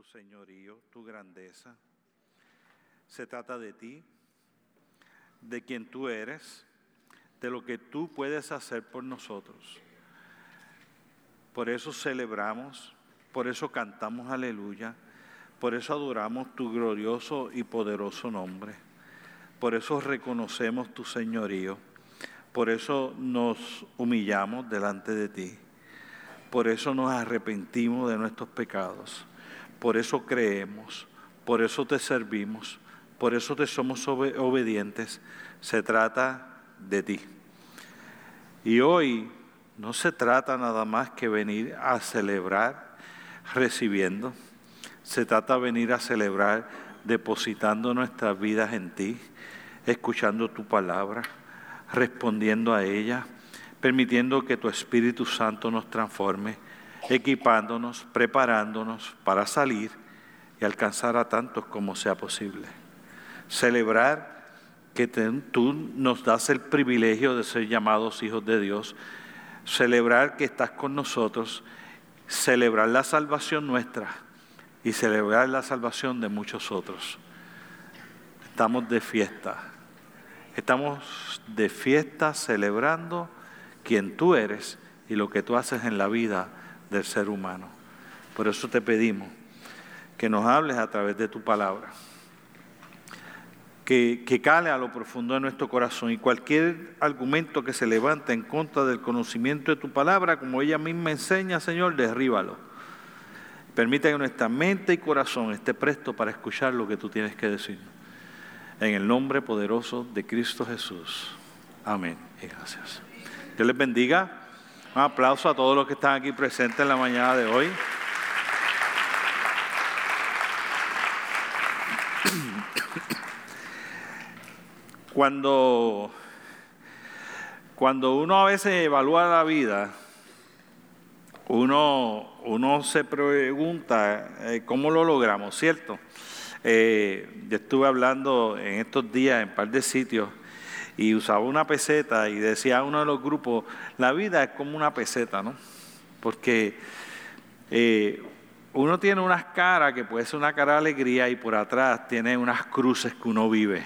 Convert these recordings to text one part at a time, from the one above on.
tu señorío, tu grandeza. Se trata de ti, de quien tú eres, de lo que tú puedes hacer por nosotros. Por eso celebramos, por eso cantamos aleluya, por eso adoramos tu glorioso y poderoso nombre. Por eso reconocemos tu señorío. Por eso nos humillamos delante de ti. Por eso nos arrepentimos de nuestros pecados. Por eso creemos. Por eso te servimos. Por eso te somos obedientes. Se trata de ti. Y hoy no se trata nada más que venir a celebrar recibiendo. Se trata de venir a celebrar depositando nuestras vidas en ti, escuchando tu palabra, respondiendo a ella, permitiendo que tu Espíritu Santo nos transforme, equipándonos, preparándonos para salir y alcanzar a tantos como sea posible. Celebrar que tú nos das el privilegio de ser llamados hijos de Dios, celebrar que estás con nosotros, celebrar la salvación nuestra y celebrar la salvación de muchos otros. Estamos de fiesta, estamos de fiesta celebrando quien tú eres y lo que tú haces en la vida del ser humano. Por eso te pedimos que nos hables a través de tu palabra que, cale a lo profundo de nuestro corazón y cualquier argumento que se levante en contra del conocimiento de tu palabra, como ella misma enseña, Señor, derríbalo. Permite que nuestra mente y corazón esté presto para escuchar lo que tú tienes que decir. En el nombre poderoso de Cristo Jesús. Amén y gracias. Dios les bendiga. Un aplauso a todos los que están aquí presentes en la mañana de hoy. Cuando, cuando uno a veces evalúa la vida, uno, uno se pregunta eh, cómo lo logramos, ¿cierto? Eh, yo estuve hablando en estos días en un par de sitios y usaba una peseta y decía uno de los grupos, la vida es como una peseta, ¿no? Porque eh, uno tiene unas caras que puede ser una cara de alegría y por atrás tiene unas cruces que uno vive.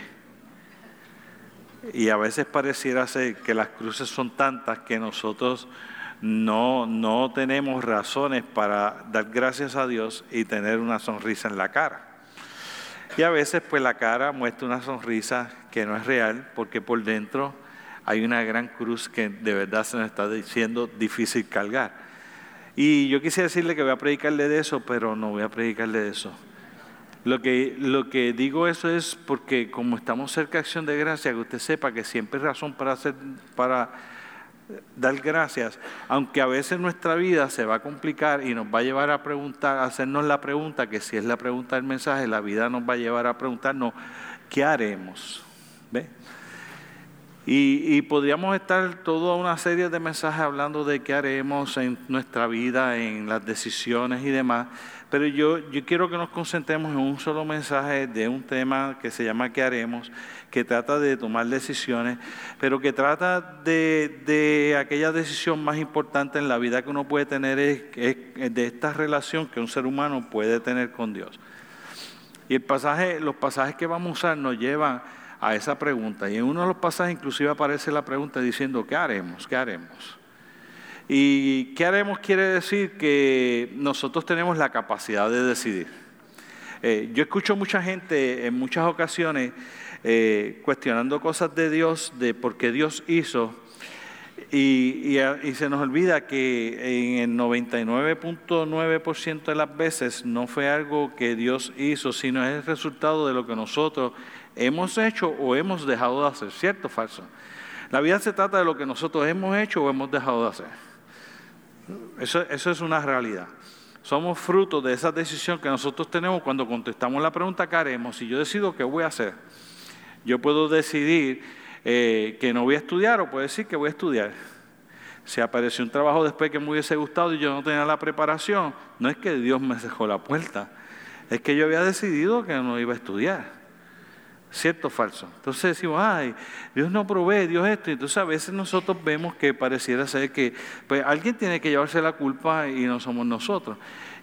Y a veces pareciera ser que las cruces son tantas que nosotros no, no tenemos razones para dar gracias a Dios y tener una sonrisa en la cara. Y a veces pues la cara muestra una sonrisa que no es real porque por dentro hay una gran cruz que de verdad se nos está diciendo difícil cargar. Y yo quisiera decirle que voy a predicarle de eso, pero no voy a predicarle de eso. Lo que, lo que digo eso es porque como estamos cerca de acción de gracia, que usted sepa que siempre hay razón para, hacer, para dar gracias, aunque a veces nuestra vida se va a complicar y nos va a llevar a preguntar, a hacernos la pregunta, que si es la pregunta del mensaje, la vida nos va a llevar a preguntarnos, ¿qué haremos? Y, podríamos estar toda una serie de mensajes hablando de qué haremos en nuestra vida, en las decisiones y demás, pero yo, yo quiero que nos concentremos en un solo mensaje de un tema que se llama ¿Qué haremos? que trata de tomar decisiones, pero que trata de, aquella decisión más importante en la vida que uno puede tener, es, de esta relación que un ser humano puede tener con Dios. Y el pasaje, los pasajes que vamos a usar nos llevan a esa pregunta. Y en uno de los pasajes inclusive aparece la pregunta diciendo, ¿qué haremos? ¿Qué haremos? ¿Y qué haremos? Quiere decir que nosotros tenemos la capacidad de decidir. Eh, yo escucho mucha gente en muchas ocasiones eh, cuestionando cosas de Dios, de por qué Dios hizo, y, y, se nos olvida que en el 99.9% de las veces no fue algo que Dios hizo, sino es el resultado de lo que nosotros hemos hecho o hemos dejado de hacer, ¿cierto o falso? La vida se trata de lo que nosotros hemos hecho o hemos dejado de hacer. Eso, es una realidad. Somos fruto de esa decisión que nosotros tenemos cuando contestamos la pregunta que haremos. Si yo decido qué voy a hacer, yo puedo decidir eh, que no voy a estudiar o puedo decir que voy a estudiar. Si apareció un trabajo después que me hubiese gustado y yo no tenía la preparación, no es que Dios me dejó la puerta, es que yo había decidido que no iba a estudiar. ¿Cierto o falso? Entonces decimos, ay, Dios no provee, Dios esto. Entonces a veces nosotros vemos que pareciera ser que pues, alguien tiene que llevarse la culpa y no somos nosotros.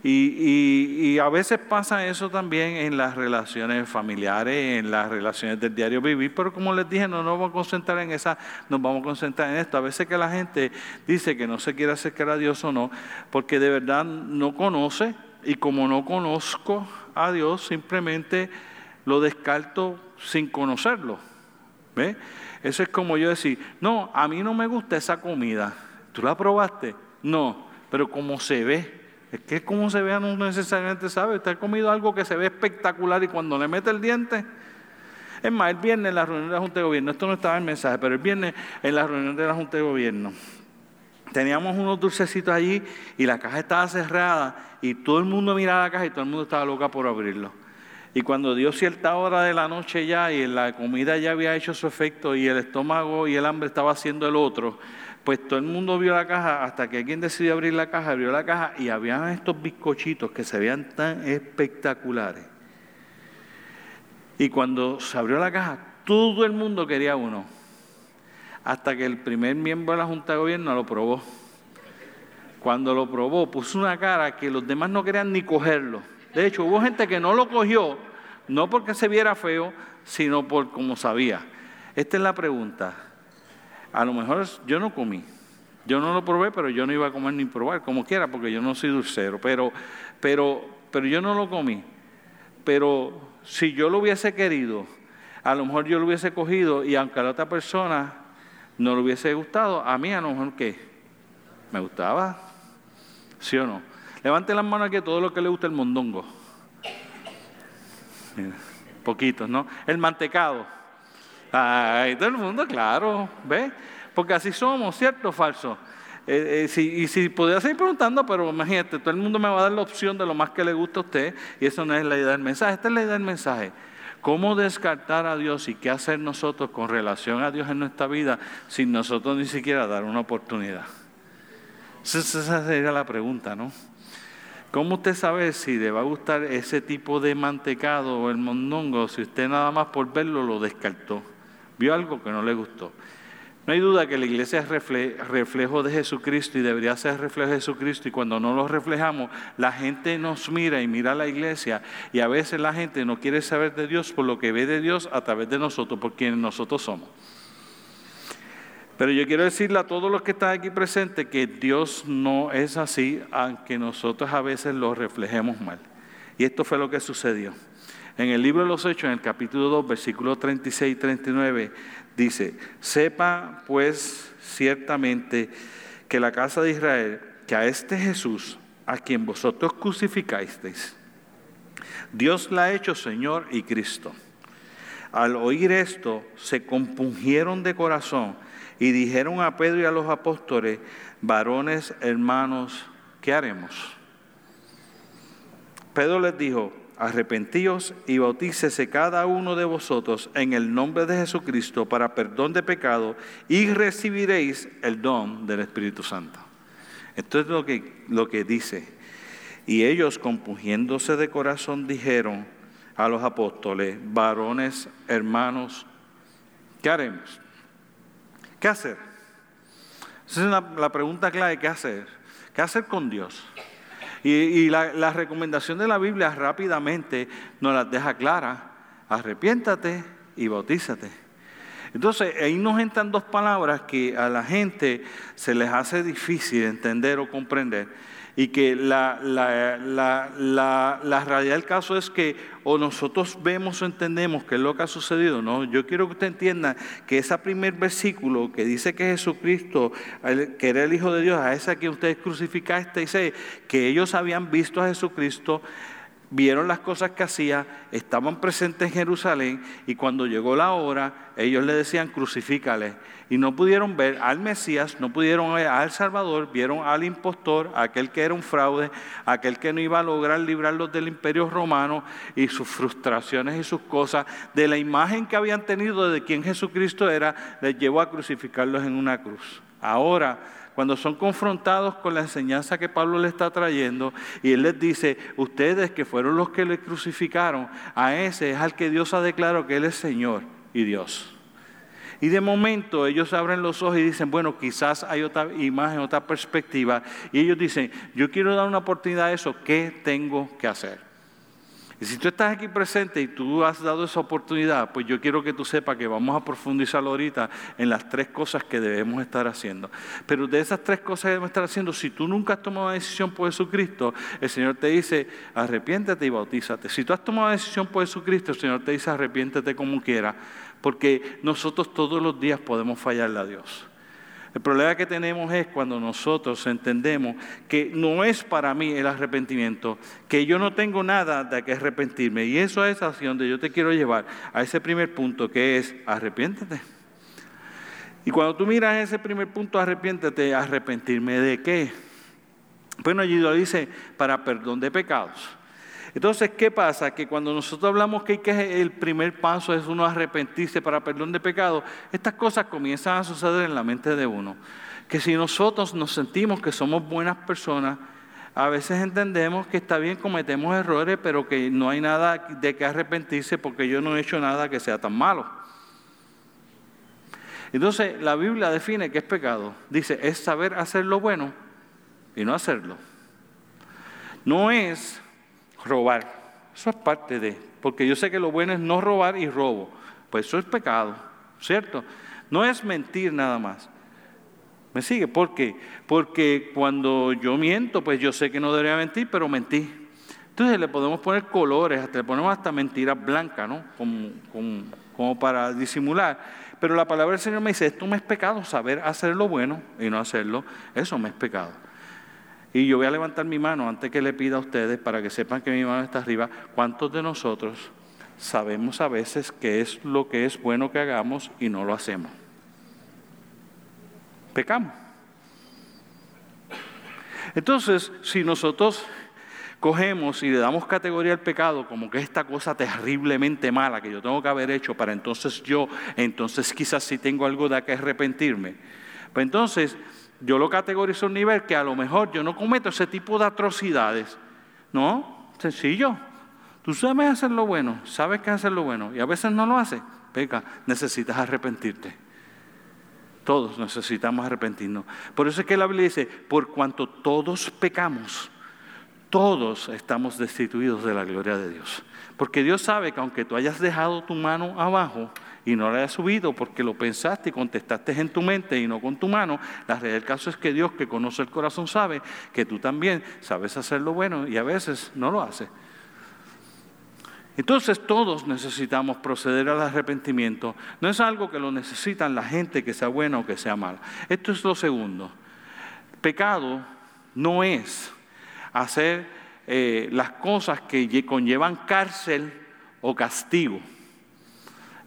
Y, a veces pasa eso también en las relaciones familiares, en las relaciones del diario vivir, pero como les dije, no nos vamos a concentrar en esa, nos vamos a concentrar en esto. A veces que la gente dice que no se quiere acercar a Dios o no, porque de verdad no conoce, y como no conozco a Dios, simplemente lo descarto sin conocerlo. ¿Ve? Eso es como yo decir, no, a mí no me gusta esa comida. ¿Tú la probaste? No, pero como se ve, es que como se vea no necesariamente sabe. Usted ha comido algo que se ve espectacular y cuando le mete el diente. Es más, el viernes en la reunión de la Junta de Gobierno, esto no estaba en el mensaje, pero el viernes en la reunión de la Junta de Gobierno, teníamos unos dulcecitos allí y la caja estaba cerrada y todo el mundo miraba la caja y todo el mundo estaba loca por abrirlo. Y cuando dio cierta hora de la noche ya y la comida ya había hecho su efecto y el estómago y el hambre estaba haciendo el otro, pues todo el mundo vio la caja hasta que alguien decidió abrir la caja, abrió la caja y había estos bizcochitos que se veían tan espectaculares. Y cuando se abrió la caja, todo el mundo quería uno. Hasta que el primer miembro de la Junta de Gobierno lo probó. Cuando lo probó, puso una cara que los demás no querían ni cogerlo. De hecho, hubo gente que no lo cogió, no porque se viera feo, sino por como sabía. Esta es la pregunta. A lo mejor yo no comí. Yo no lo probé, pero yo no iba a comer ni probar, como quiera, porque yo no soy dulcero. Pero, pero, pero yo no lo comí. Pero si yo lo hubiese querido, a lo mejor yo lo hubiese cogido y aunque a la otra persona no le hubiese gustado, a mí a lo mejor ¿qué? ¿Me gustaba? ¿Sí o no? Levante las manos aquí todo lo que le gusta el mondongo. poquitos, ¿no? El mantecado. Ay, todo el mundo, claro, ¿ve? Porque así somos, ¿cierto o falso? Eh, eh, y si podría seguir preguntando, pero imagínate, todo el mundo me va a dar la opción de lo más que le gusta a usted, y eso no es la idea del mensaje. Esta es la idea del mensaje. ¿Cómo descartar a Dios y qué hacer nosotros con relación a Dios en nuestra vida sin nosotros ni siquiera dar una oportunidad? Esa sería la pregunta, ¿no? ¿Cómo usted sabe si le va a gustar ese tipo de mantecado o el mondongo si usted nada más por verlo lo descartó? Vio algo que no le gustó. No hay duda que la iglesia es reflejo de Jesucristo y debería ser reflejo de Jesucristo y cuando no lo reflejamos, la gente nos mira y mira a la iglesia y a veces la gente no quiere saber de Dios por lo que ve de Dios a través de nosotros, por quienes nosotros somos. Pero yo quiero decirle a todos los que están aquí presentes que Dios no es así, aunque nosotros a veces lo reflejemos mal. Y esto fue lo que sucedió. En el libro de los Hechos, en el capítulo 2, versículos 36 y 39, dice, sepa pues ciertamente que la casa de Israel, que a este Jesús, a quien vosotros crucificasteis, Dios la ha hecho Señor y Cristo. Al oír esto, se compungieron de corazón y dijeron a Pedro y a los apóstoles, varones, hermanos, ¿qué haremos? Pedro les dijo, arrepentíos y bautícese cada uno de vosotros en el nombre de Jesucristo para perdón de pecado y recibiréis el don del Espíritu Santo. Esto es lo que, lo que dice. Y ellos, compungiéndose de corazón, dijeron a los apóstoles, varones, hermanos, ¿qué haremos? ¿Qué hacer? Esa es la pregunta clave, ¿qué hacer? ¿Qué hacer con Dios? Y, la, recomendación de la Biblia rápidamente nos las deja clara. Arrepiéntate y bautízate. Entonces, ahí nos entran dos palabras que a la gente se les hace difícil entender o comprender y que la, la, realidad del caso es que o nosotros vemos o entendemos qué es lo que ha sucedido, ¿no? Yo quiero que usted entienda que ese primer versículo que dice que Jesucristo, que era el Hijo de Dios, a ese que ustedes crucificaste, dice que ellos habían visto a Jesucristo vieron las cosas que hacía, estaban presentes en Jerusalén y cuando llegó la hora, ellos le decían crucifícale. Y no pudieron ver al Mesías, no pudieron ver al Salvador, vieron al impostor, aquel que era un fraude, aquel que no iba a lograr librarlos del imperio romano y sus frustraciones y sus cosas, de la imagen que habían tenido de quien Jesucristo era, les llevó a crucificarlos en una cruz. Ahora, cuando son confrontados con la enseñanza que Pablo le está trayendo, y él les dice, ustedes que fueron los que le crucificaron, a ese es al que Dios ha declarado que Él es Señor y Dios. Y de momento ellos abren los ojos y dicen, bueno, quizás hay otra imagen, otra perspectiva. Y ellos dicen, yo quiero dar una oportunidad a eso, ¿qué tengo que hacer? Y si tú estás aquí presente y tú has dado esa oportunidad, pues yo quiero que tú sepas que vamos a profundizar ahorita en las tres cosas que debemos estar haciendo. Pero de esas tres cosas que debemos estar haciendo, si tú nunca has tomado una decisión por Jesucristo, el Señor te dice, arrepiéntete y bautízate. Si tú has tomado una decisión por Jesucristo, el Señor te dice, arrepiéntete como quiera, porque nosotros todos los días podemos fallarle a Dios. El problema que tenemos es cuando nosotros entendemos que no es para mí el arrepentimiento, que yo no tengo nada de que arrepentirme. Y eso es hacia donde yo te quiero llevar, a ese primer punto que es arrepiéntete. Y cuando tú miras ese primer punto, arrepiéntete, arrepentirme de qué. Bueno, allí lo dice, para perdón de pecados. Entonces, ¿qué pasa? Que cuando nosotros hablamos que, que el primer paso es uno arrepentirse para perdón de pecado, estas cosas comienzan a suceder en la mente de uno. Que si nosotros nos sentimos que somos buenas personas, a veces entendemos que está bien, cometemos errores, pero que no hay nada de que arrepentirse porque yo no he hecho nada que sea tan malo. Entonces, la Biblia define qué es pecado. Dice, es saber hacer lo bueno y no hacerlo. No es robar. Eso es parte de, porque yo sé que lo bueno es no robar y robo. Pues eso es pecado, ¿cierto? No es mentir nada más. ¿Me sigue? ¿Por qué? Porque cuando yo miento, pues yo sé que no debería mentir, pero mentí. Entonces le podemos poner colores, hasta le ponemos hasta mentiras blancas, ¿no? Como, como, como para disimular. Pero la palabra del Señor me dice, esto me es pecado, saber hacer lo bueno y no hacerlo, eso me es pecado. Y yo voy a levantar mi mano antes que le pida a ustedes para que sepan que mi mano está arriba. ¿Cuántos de nosotros sabemos a veces qué es lo que es bueno que hagamos y no lo hacemos? Pecamos. Entonces, si nosotros cogemos y le damos categoría al pecado como que es esta cosa terriblemente mala que yo tengo que haber hecho para entonces yo, entonces quizás si tengo algo de que arrepentirme, pues entonces yo lo categorizo a un nivel que a lo mejor yo no cometo ese tipo de atrocidades. No, sencillo. Tú sabes hacer lo bueno, sabes que hacer lo bueno y a veces no lo haces. Peca, necesitas arrepentirte. Todos necesitamos arrepentirnos. Por eso es que la Biblia dice, por cuanto todos pecamos, todos estamos destituidos de la gloria de Dios. Porque Dios sabe que aunque tú hayas dejado tu mano abajo, y no la hayas subido porque lo pensaste y contestaste en tu mente y no con tu mano, la realidad del caso es que Dios que conoce el corazón sabe que tú también sabes hacer lo bueno y a veces no lo haces. Entonces todos necesitamos proceder al arrepentimiento. No es algo que lo necesitan la gente que sea buena o que sea mala. Esto es lo segundo. Pecado no es hacer eh, las cosas que conllevan cárcel o castigo.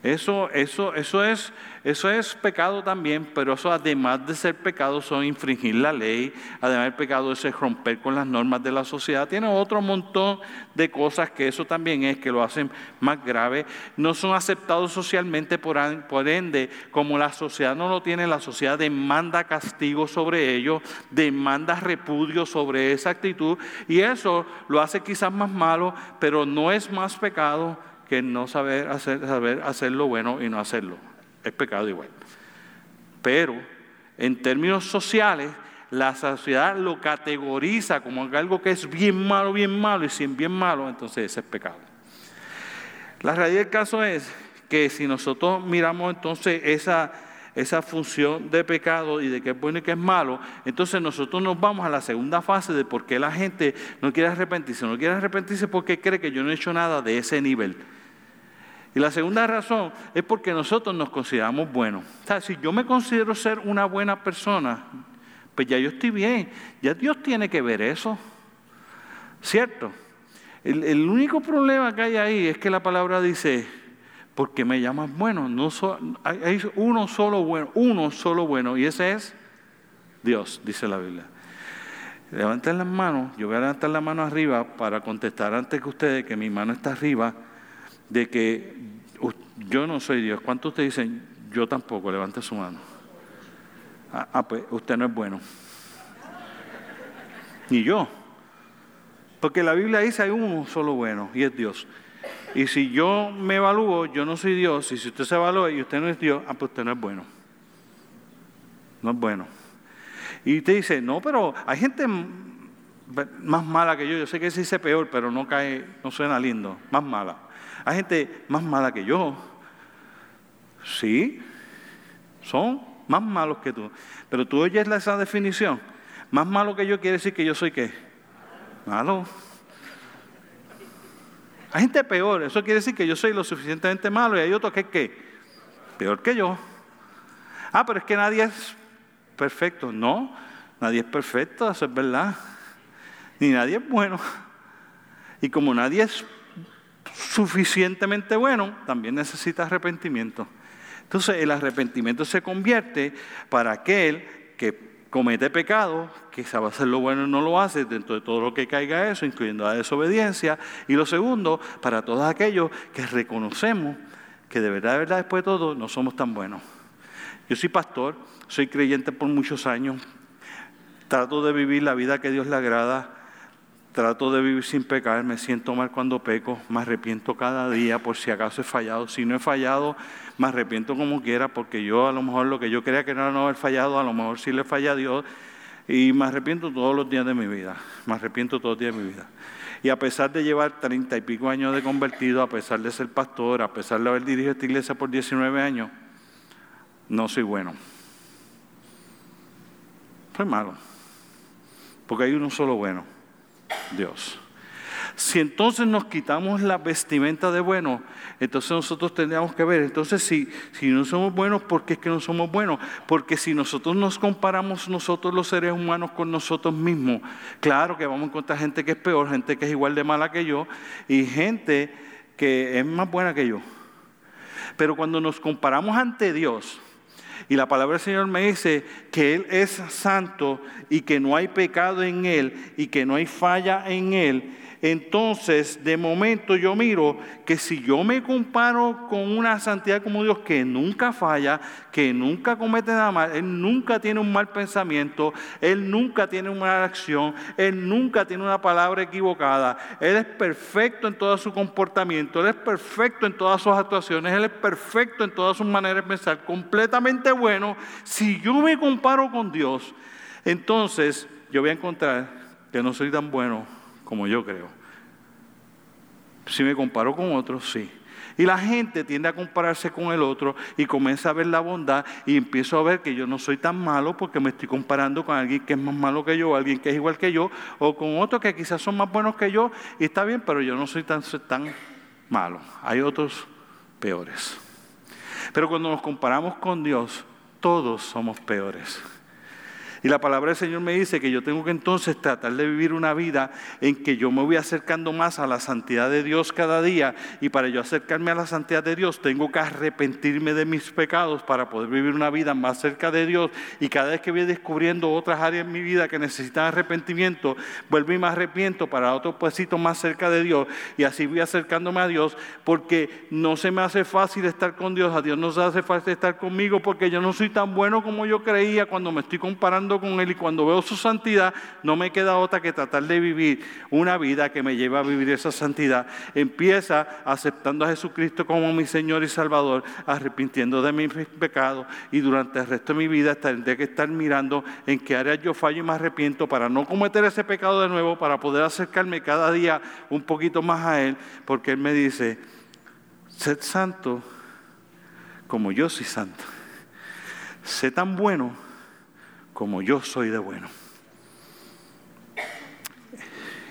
Eso, eso, eso, es, eso es pecado también, pero eso además de ser pecado son infringir la ley, además del pecado es romper con las normas de la sociedad. Tiene otro montón de cosas que eso también es, que lo hacen más grave. No son aceptados socialmente, por, por ende, como la sociedad no lo tiene, la sociedad demanda castigo sobre ellos, demanda repudio sobre esa actitud y eso lo hace quizás más malo, pero no es más pecado que no saber hacer, saber hacer lo bueno y no hacerlo. Es pecado igual. Pero en términos sociales, la sociedad lo categoriza como algo que es bien malo, bien malo, y si es bien malo, entonces ese es pecado. La realidad del caso es que si nosotros miramos entonces esa, esa función de pecado y de qué es bueno y qué es malo, entonces nosotros nos vamos a la segunda fase de por qué la gente no quiere arrepentirse. No quiere arrepentirse porque cree que yo no he hecho nada de ese nivel. Y la segunda razón es porque nosotros nos consideramos buenos. O sea, si yo me considero ser una buena persona, pues ya yo estoy bien. Ya Dios tiene que ver eso. ¿Cierto? El, único problema que hay ahí es que la palabra dice, porque me llamas bueno. No hay uno solo bueno, uno solo bueno, y ese es Dios, dice la Biblia. Levanten las manos, yo voy a levantar la mano arriba para contestar antes que ustedes que mi mano está arriba de que yo no soy Dios. ¿Cuántos ustedes dicen, yo tampoco? Levante su mano. Ah, ah, pues usted no es bueno. Ni yo. Porque la Biblia dice hay uno solo bueno y es Dios. Y si yo me evalúo, yo no soy Dios, y si usted se evalúa y usted no es Dios, ah, pues usted no es bueno. No es bueno. Y usted dice, no, pero hay gente más mala que yo. Yo sé que se dice peor, pero no cae, no suena lindo. Más mala. Hay gente más mala que yo. Sí, son más malos que tú. Pero tú oyes esa definición. Más malo que yo quiere decir que yo soy qué? Malo. Hay gente peor, eso quiere decir que yo soy lo suficientemente malo y hay otro que es qué? Peor que yo. Ah, pero es que nadie es perfecto. No, nadie es perfecto, eso es verdad. Ni nadie es bueno. Y como nadie es suficientemente bueno, también necesita arrepentimiento. Entonces el arrepentimiento se convierte para aquel que comete pecado, que sabe hacer lo bueno y no lo hace, dentro de todo lo que caiga eso, incluyendo la desobediencia. Y lo segundo, para todos aquellos que reconocemos que de verdad, de verdad, después de todo, no somos tan buenos. Yo soy pastor, soy creyente por muchos años, trato de vivir la vida que Dios le agrada, trato de vivir sin pecar, me siento mal cuando peco, me arrepiento cada día por si acaso he fallado. Si no he fallado, me arrepiento como quiera, porque yo a lo mejor lo que yo creía que no era no haber fallado, a lo mejor sí le falla a Dios, y me arrepiento todos los días de mi vida, me arrepiento todos los días de mi vida. Y a pesar de llevar treinta y pico años de convertido, a pesar de ser pastor, a pesar de haber dirigido esta iglesia por 19 años, no soy bueno. Soy malo. Porque hay uno solo bueno, Dios. Si entonces nos quitamos la vestimenta de bueno, entonces nosotros tendríamos que ver, entonces si, si no somos buenos, ¿por qué es que no somos buenos? Porque si nosotros nos comparamos nosotros los seres humanos con nosotros mismos, claro que vamos a encontrar gente que es peor, gente que es igual de mala que yo y gente que es más buena que yo. Pero cuando nos comparamos ante Dios, y la palabra del Señor me dice que Él es santo y que no hay pecado en Él y que no hay falla en Él entonces de momento yo miro que si yo me comparo con una santidad como Dios que nunca falla, que nunca comete nada mal, Él nunca tiene un mal pensamiento, Él nunca tiene una mala acción, Él nunca tiene una palabra equivocada, Él es perfecto en todo su comportamiento, Él es perfecto en todas sus actuaciones, Él es perfecto en todas sus maneras de pensar, completamente bueno. Si yo me comparo con Dios, entonces yo voy a encontrar que no soy tan bueno como yo creo. Si me comparo con otros, sí. Y la gente tiende a compararse con el otro y comienza a ver la bondad y empiezo a ver que yo no soy tan malo porque me estoy comparando con alguien que es más malo que yo, alguien que es igual que yo, o con otros que quizás son más buenos que yo y está bien, pero yo no soy tan, tan malo. Hay otros peores. Pero cuando nos comparamos con Dios, todos somos peores. Y la palabra del Señor me dice que yo tengo que entonces tratar de vivir una vida en que yo me voy acercando más a la santidad de Dios cada día. Y para yo acercarme a la santidad de Dios, tengo que arrepentirme de mis pecados para poder vivir una vida más cerca de Dios. Y cada vez que voy descubriendo otras áreas en mi vida que necesitan arrepentimiento, vuelvo y me arrepiento para otro puesito más cerca de Dios. Y así voy acercándome a Dios porque no se me hace fácil estar con Dios. A Dios no se hace fácil estar conmigo porque yo no soy tan bueno como yo creía cuando me estoy comparando con Él y cuando veo su santidad, no me queda otra que tratar de vivir una vida que me lleva a vivir esa santidad. Empieza aceptando a Jesucristo como mi Señor y Salvador, arrepintiendo de mis pecados y durante el resto de mi vida tendré que estar mirando en qué áreas yo fallo y me arrepiento para no cometer ese pecado de nuevo, para poder acercarme cada día un poquito más a Él, porque Él me dice, sed santo como yo soy santo. Sé tan bueno como yo soy de bueno.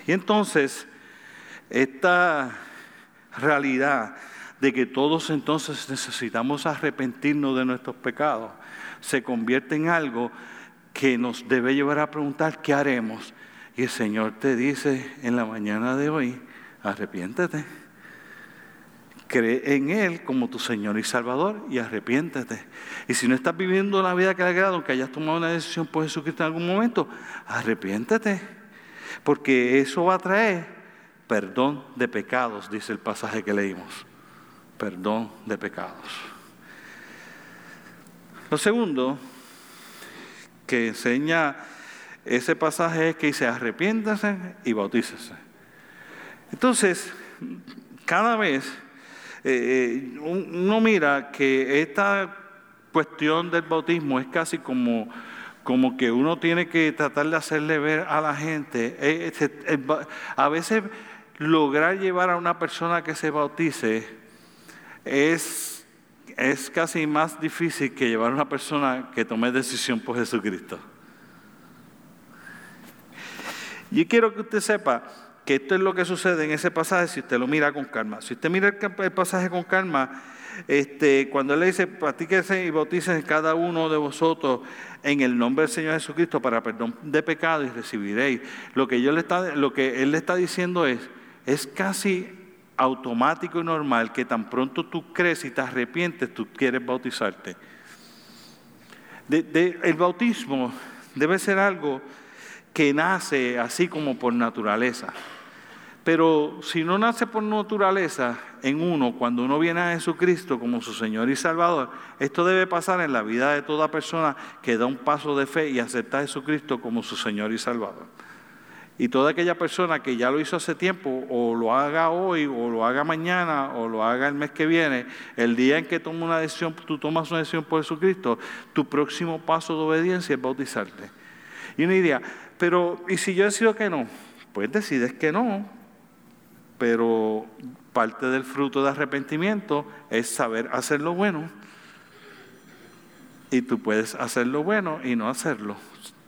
Y entonces, esta realidad de que todos entonces necesitamos arrepentirnos de nuestros pecados, se convierte en algo que nos debe llevar a preguntar qué haremos. Y el Señor te dice en la mañana de hoy, arrepiéntete cree en Él como tu Señor y Salvador y arrepiéntete. Y si no estás viviendo la vida que le agrada, aunque hayas tomado una decisión por Jesucristo en algún momento, arrepiéntete. Porque eso va a traer perdón de pecados, dice el pasaje que leímos. Perdón de pecados. Lo segundo que enseña ese pasaje es que dice arrepiéntase y bautícese. Entonces, cada vez eh, eh, uno mira que esta cuestión del bautismo es casi como, como que uno tiene que tratar de hacerle ver a la gente. Eh, a veces lograr llevar a una persona que se bautice es, es casi más difícil que llevar a una persona que tome decisión por Jesucristo. Y quiero que usted sepa que esto es lo que sucede en ese pasaje si usted lo mira con calma. Si usted mira el pasaje con calma, este, cuando él le dice, practíquese y bautícense cada uno de vosotros en el nombre del Señor Jesucristo para perdón de pecado y recibiréis. Lo que, yo le está, lo que él le está diciendo es, es casi automático y normal que tan pronto tú crees y te arrepientes, tú quieres bautizarte. el bautismo debe ser algo que nace así como por naturaleza. Pero si no nace por naturaleza en uno, cuando uno viene a Jesucristo como su Señor y Salvador, esto debe pasar en la vida de toda persona que da un paso de fe y acepta a Jesucristo como su Señor y Salvador. Y toda aquella persona que ya lo hizo hace tiempo, o lo haga hoy, o lo haga mañana, o lo haga el mes que viene, el día en que toma una decisión, tú tomas una decisión por Jesucristo, tu próximo paso de obediencia es bautizarte. Y uno diría, pero ¿y si yo decido que no? Pues decides que no, pero parte del fruto de arrepentimiento es saber hacer lo bueno. Y tú puedes hacer lo bueno y no hacerlo.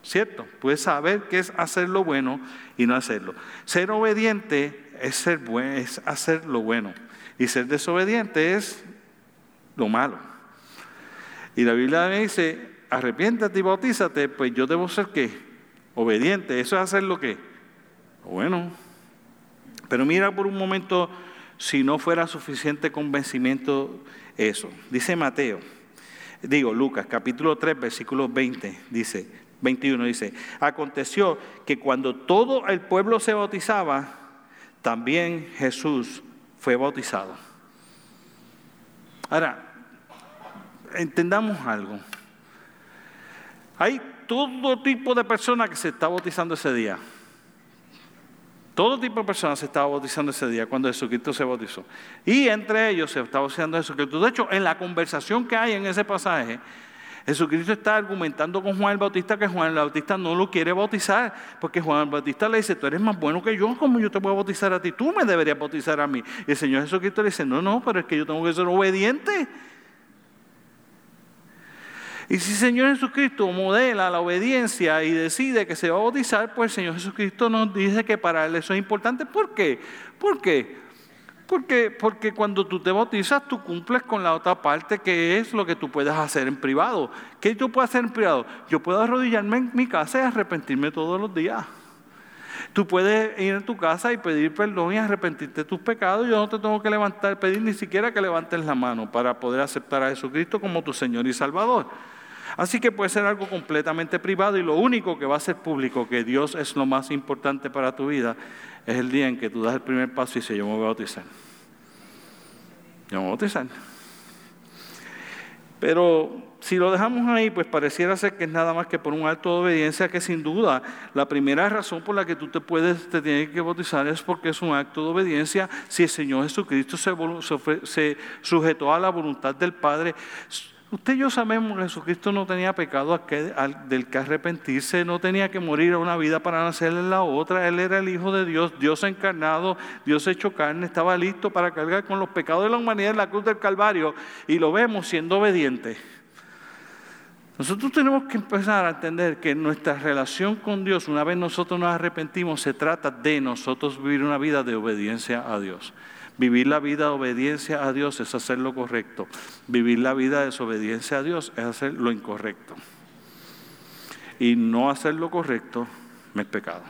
¿Cierto? Puedes saber qué es hacer lo bueno y no hacerlo. Ser obediente es, ser es hacer lo bueno. Y ser desobediente es lo malo. Y la Biblia me dice, arrepiéntate y bautízate, pues yo debo ser qué? Obediente. Eso es hacer lo que? Bueno. Pero mira por un momento si no fuera suficiente convencimiento eso. Dice Mateo, digo Lucas, capítulo 3, versículo 20, dice, 21 dice, aconteció que cuando todo el pueblo se bautizaba, también Jesús fue bautizado. Ahora, entendamos algo. Hay todo tipo de personas que se está bautizando ese día. Todo tipo de personas se estaba bautizando ese día cuando Jesucristo se bautizó. Y entre ellos se estaba bautizando Jesucristo. De hecho, en la conversación que hay en ese pasaje, Jesucristo está argumentando con Juan el Bautista que Juan el Bautista no lo quiere bautizar, porque Juan el Bautista le dice, tú eres más bueno que yo, como yo te puedo bautizar a ti? Tú me deberías bautizar a mí. Y el Señor Jesucristo le dice, no, no, pero es que yo tengo que ser obediente. Y si el Señor Jesucristo modela la obediencia y decide que se va a bautizar, pues el Señor Jesucristo nos dice que para Él eso es importante. ¿Por qué? ¿Por qué? Porque, porque cuando tú te bautizas, tú cumples con la otra parte que es lo que tú puedes hacer en privado. ¿Qué yo puedo hacer en privado? Yo puedo arrodillarme en mi casa y arrepentirme todos los días. Tú puedes ir a tu casa y pedir perdón y arrepentirte de tus pecados. Yo no te tengo que levantar, pedir ni siquiera que levantes la mano para poder aceptar a Jesucristo como tu Señor y Salvador. Así que puede ser algo completamente privado y lo único que va a ser público, que Dios es lo más importante para tu vida, es el día en que tú das el primer paso y dices, yo me voy a bautizar. Yo me voy a bautizar. Pero si lo dejamos ahí, pues pareciera ser que es nada más que por un acto de obediencia que sin duda la primera razón por la que tú te puedes, te tienes que bautizar es porque es un acto de obediencia. Si el Señor Jesucristo se, se sujetó a la voluntad del Padre, Usted y yo sabemos que Jesucristo no tenía pecado del que arrepentirse, no tenía que morir a una vida para nacer en la otra. Él era el Hijo de Dios, Dios encarnado, Dios hecho carne, estaba listo para cargar con los pecados de la humanidad en la cruz del Calvario y lo vemos siendo obediente. Nosotros tenemos que empezar a entender que nuestra relación con Dios, una vez nosotros nos arrepentimos, se trata de nosotros vivir una vida de obediencia a Dios. Vivir la vida de obediencia a Dios es hacer lo correcto. Vivir la vida de desobediencia a Dios es hacer lo incorrecto. Y no hacer lo correcto es pecado.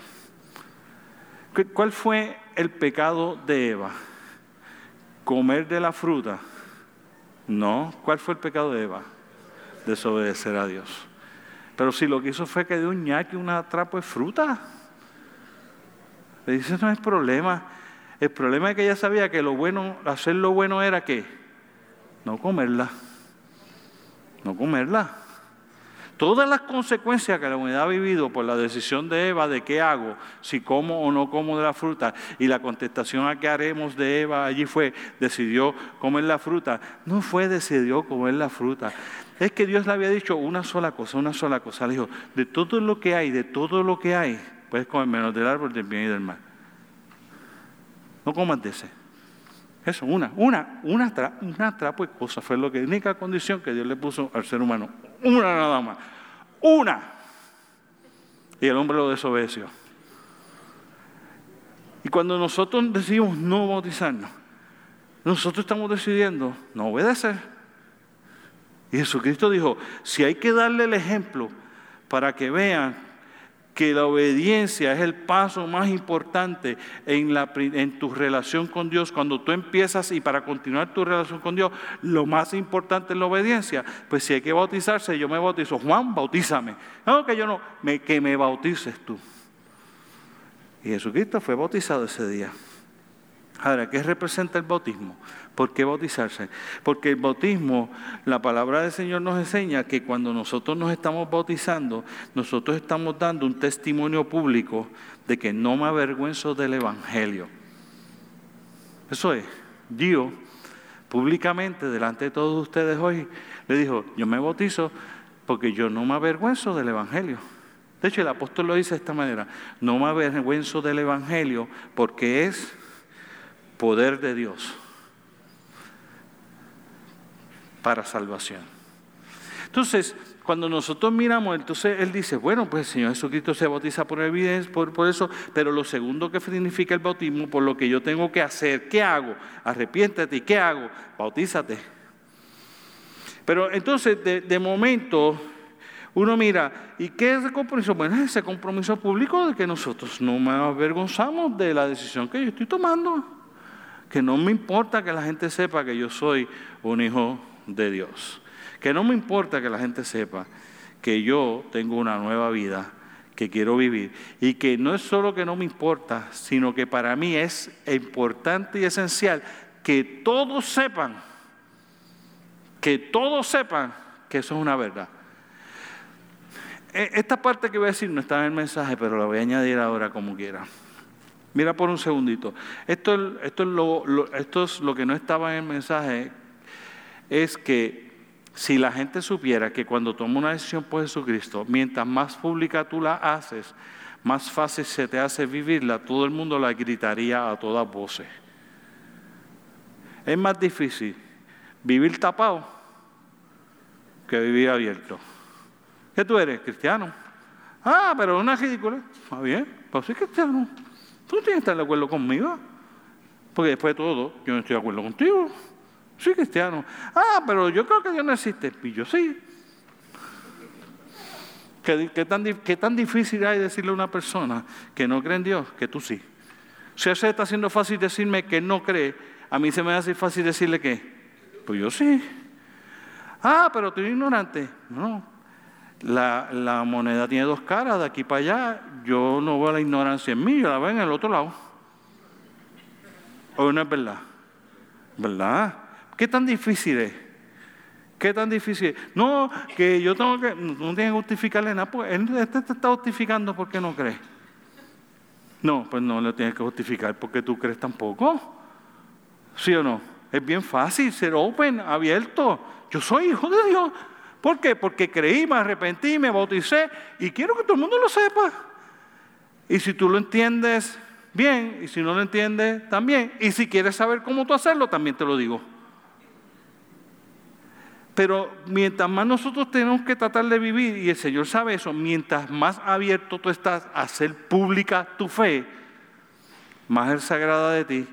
¿Cuál fue el pecado de Eva? ¿Comer de la fruta? No. ¿Cuál fue el pecado de Eva? Desobedecer a Dios. Pero si lo que hizo fue que dio un ñaque, una trapo de fruta. Le dice, no es problema. El problema es que ella sabía que lo bueno, hacer lo bueno era que no comerla. No comerla. Todas las consecuencias que la humanidad ha vivido por la decisión de Eva de qué hago, si como o no como de la fruta, y la contestación a qué haremos de Eva allí fue, decidió comer la fruta, no fue decidió comer la fruta. Es que Dios le había dicho una sola cosa, una sola cosa. Le dijo, de todo lo que hay, de todo lo que hay, puedes comer menos del árbol del bien y del mal. No comas de ese. Eso, una, una, una, una trapo y cosa fue lo que única condición que Dios le puso al ser humano. Una nada más. Una. Y el hombre lo desobedeció. Y cuando nosotros decidimos no bautizarnos, nosotros estamos decidiendo no obedecer. Y Jesucristo dijo, si hay que darle el ejemplo para que vean que la obediencia es el paso más importante en, la, en, tu relación con Dios. Cuando tú empiezas y para continuar tu relación con Dios, lo más importante es la obediencia. Pues si hay que bautizarse, yo me bautizo. Juan, bautízame. No, que yo no, me, que me bautices tú. Y Jesucristo fue bautizado ese día. Ahora, ¿qué representa el bautismo? ¿Por qué bautizarse? Porque el bautismo, la palabra del Señor nos enseña que cuando nosotros nos estamos bautizando, nosotros estamos dando un testimonio público de que no me avergüenzo del Evangelio. Eso es, Dios públicamente delante de todos ustedes hoy le dijo, yo me bautizo porque yo no me avergüenzo del Evangelio. De hecho, el apóstol lo dice de esta manera, no me avergüenzo del Evangelio porque es poder de Dios para salvación. Entonces, cuando nosotros miramos, entonces él dice, bueno, pues el Señor Jesucristo se bautiza por evidencia, por, por, eso, pero lo segundo que significa el bautismo, por lo que yo tengo que hacer, ¿qué hago? Arrepiéntate, ¿qué hago? Bautízate. Pero entonces, de, de momento, uno mira, ¿y qué es el compromiso? Bueno, ese compromiso público de que nosotros no nos avergonzamos de la decisión que yo estoy tomando. Que no me importa que la gente sepa que yo soy un hijo de Dios. Que no me importa que la gente sepa que yo tengo una nueva vida que quiero vivir y que no es solo que no me importa, sino que para mí es importante y esencial que todos sepan, que todos sepan que eso es una verdad. E, esta parte que voy a decir no está en el mensaje, pero la voy a añadir ahora como quiera. Mira por un segundito. Esto, esto, es, lo, esto es lo que no estaba en el mensaje es que si la gente supiera que cuando toma una decisión por Jesucristo, mientras más pública tú la haces, más fácil se te hace vivirla, todo el mundo la gritaría a todas voces. Es más difícil vivir tapado que vivir abierto. ¿Qué tú eres? ¿Cristiano? Ah, pero una ridícula. Está bien, pues soy cristiano. Tú tienes que estar de acuerdo conmigo. Porque después de todo, yo no estoy de acuerdo contigo. Soy cristiano. Ah, pero yo creo que Dios no existe. Y yo sí. ¿Qué, tan, ¿Qué, tan, difícil hay decirle a una persona que no cree en Dios que tú sí? Si se está haciendo fácil decirme que no cree, a mí se me hace fácil decirle que, pues yo sí. Ah, pero tú eres ignorante. No. La, la moneda tiene dos caras, de aquí para allá. Yo no veo la ignorancia en mí, yo la veo en el otro lado. ¿O no es verdad? ¿Verdad? ¿Qué tan difícil es? ¿Qué tan difícil es? No, que yo tengo que, no tiene que justificarle nada, pues él te está justificando porque no cree. No, pues no le tienes que justificar porque tú crees tampoco. ¿Sí o no? Es bien fácil ser open, abierto. Yo soy hijo de Dios. ¿Por qué? Porque creí, me arrepentí, me bauticé y quiero que todo el mundo lo sepa. Y si tú lo entiendes, bien. Y si no lo entiendes, también. Y si quieres saber cómo tú hacerlo, también te lo digo. Pero mientras más nosotros tenemos que tratar de vivir, y el Señor sabe eso, mientras más abierto tú estás a hacer pública tu fe, más Él se agrada de ti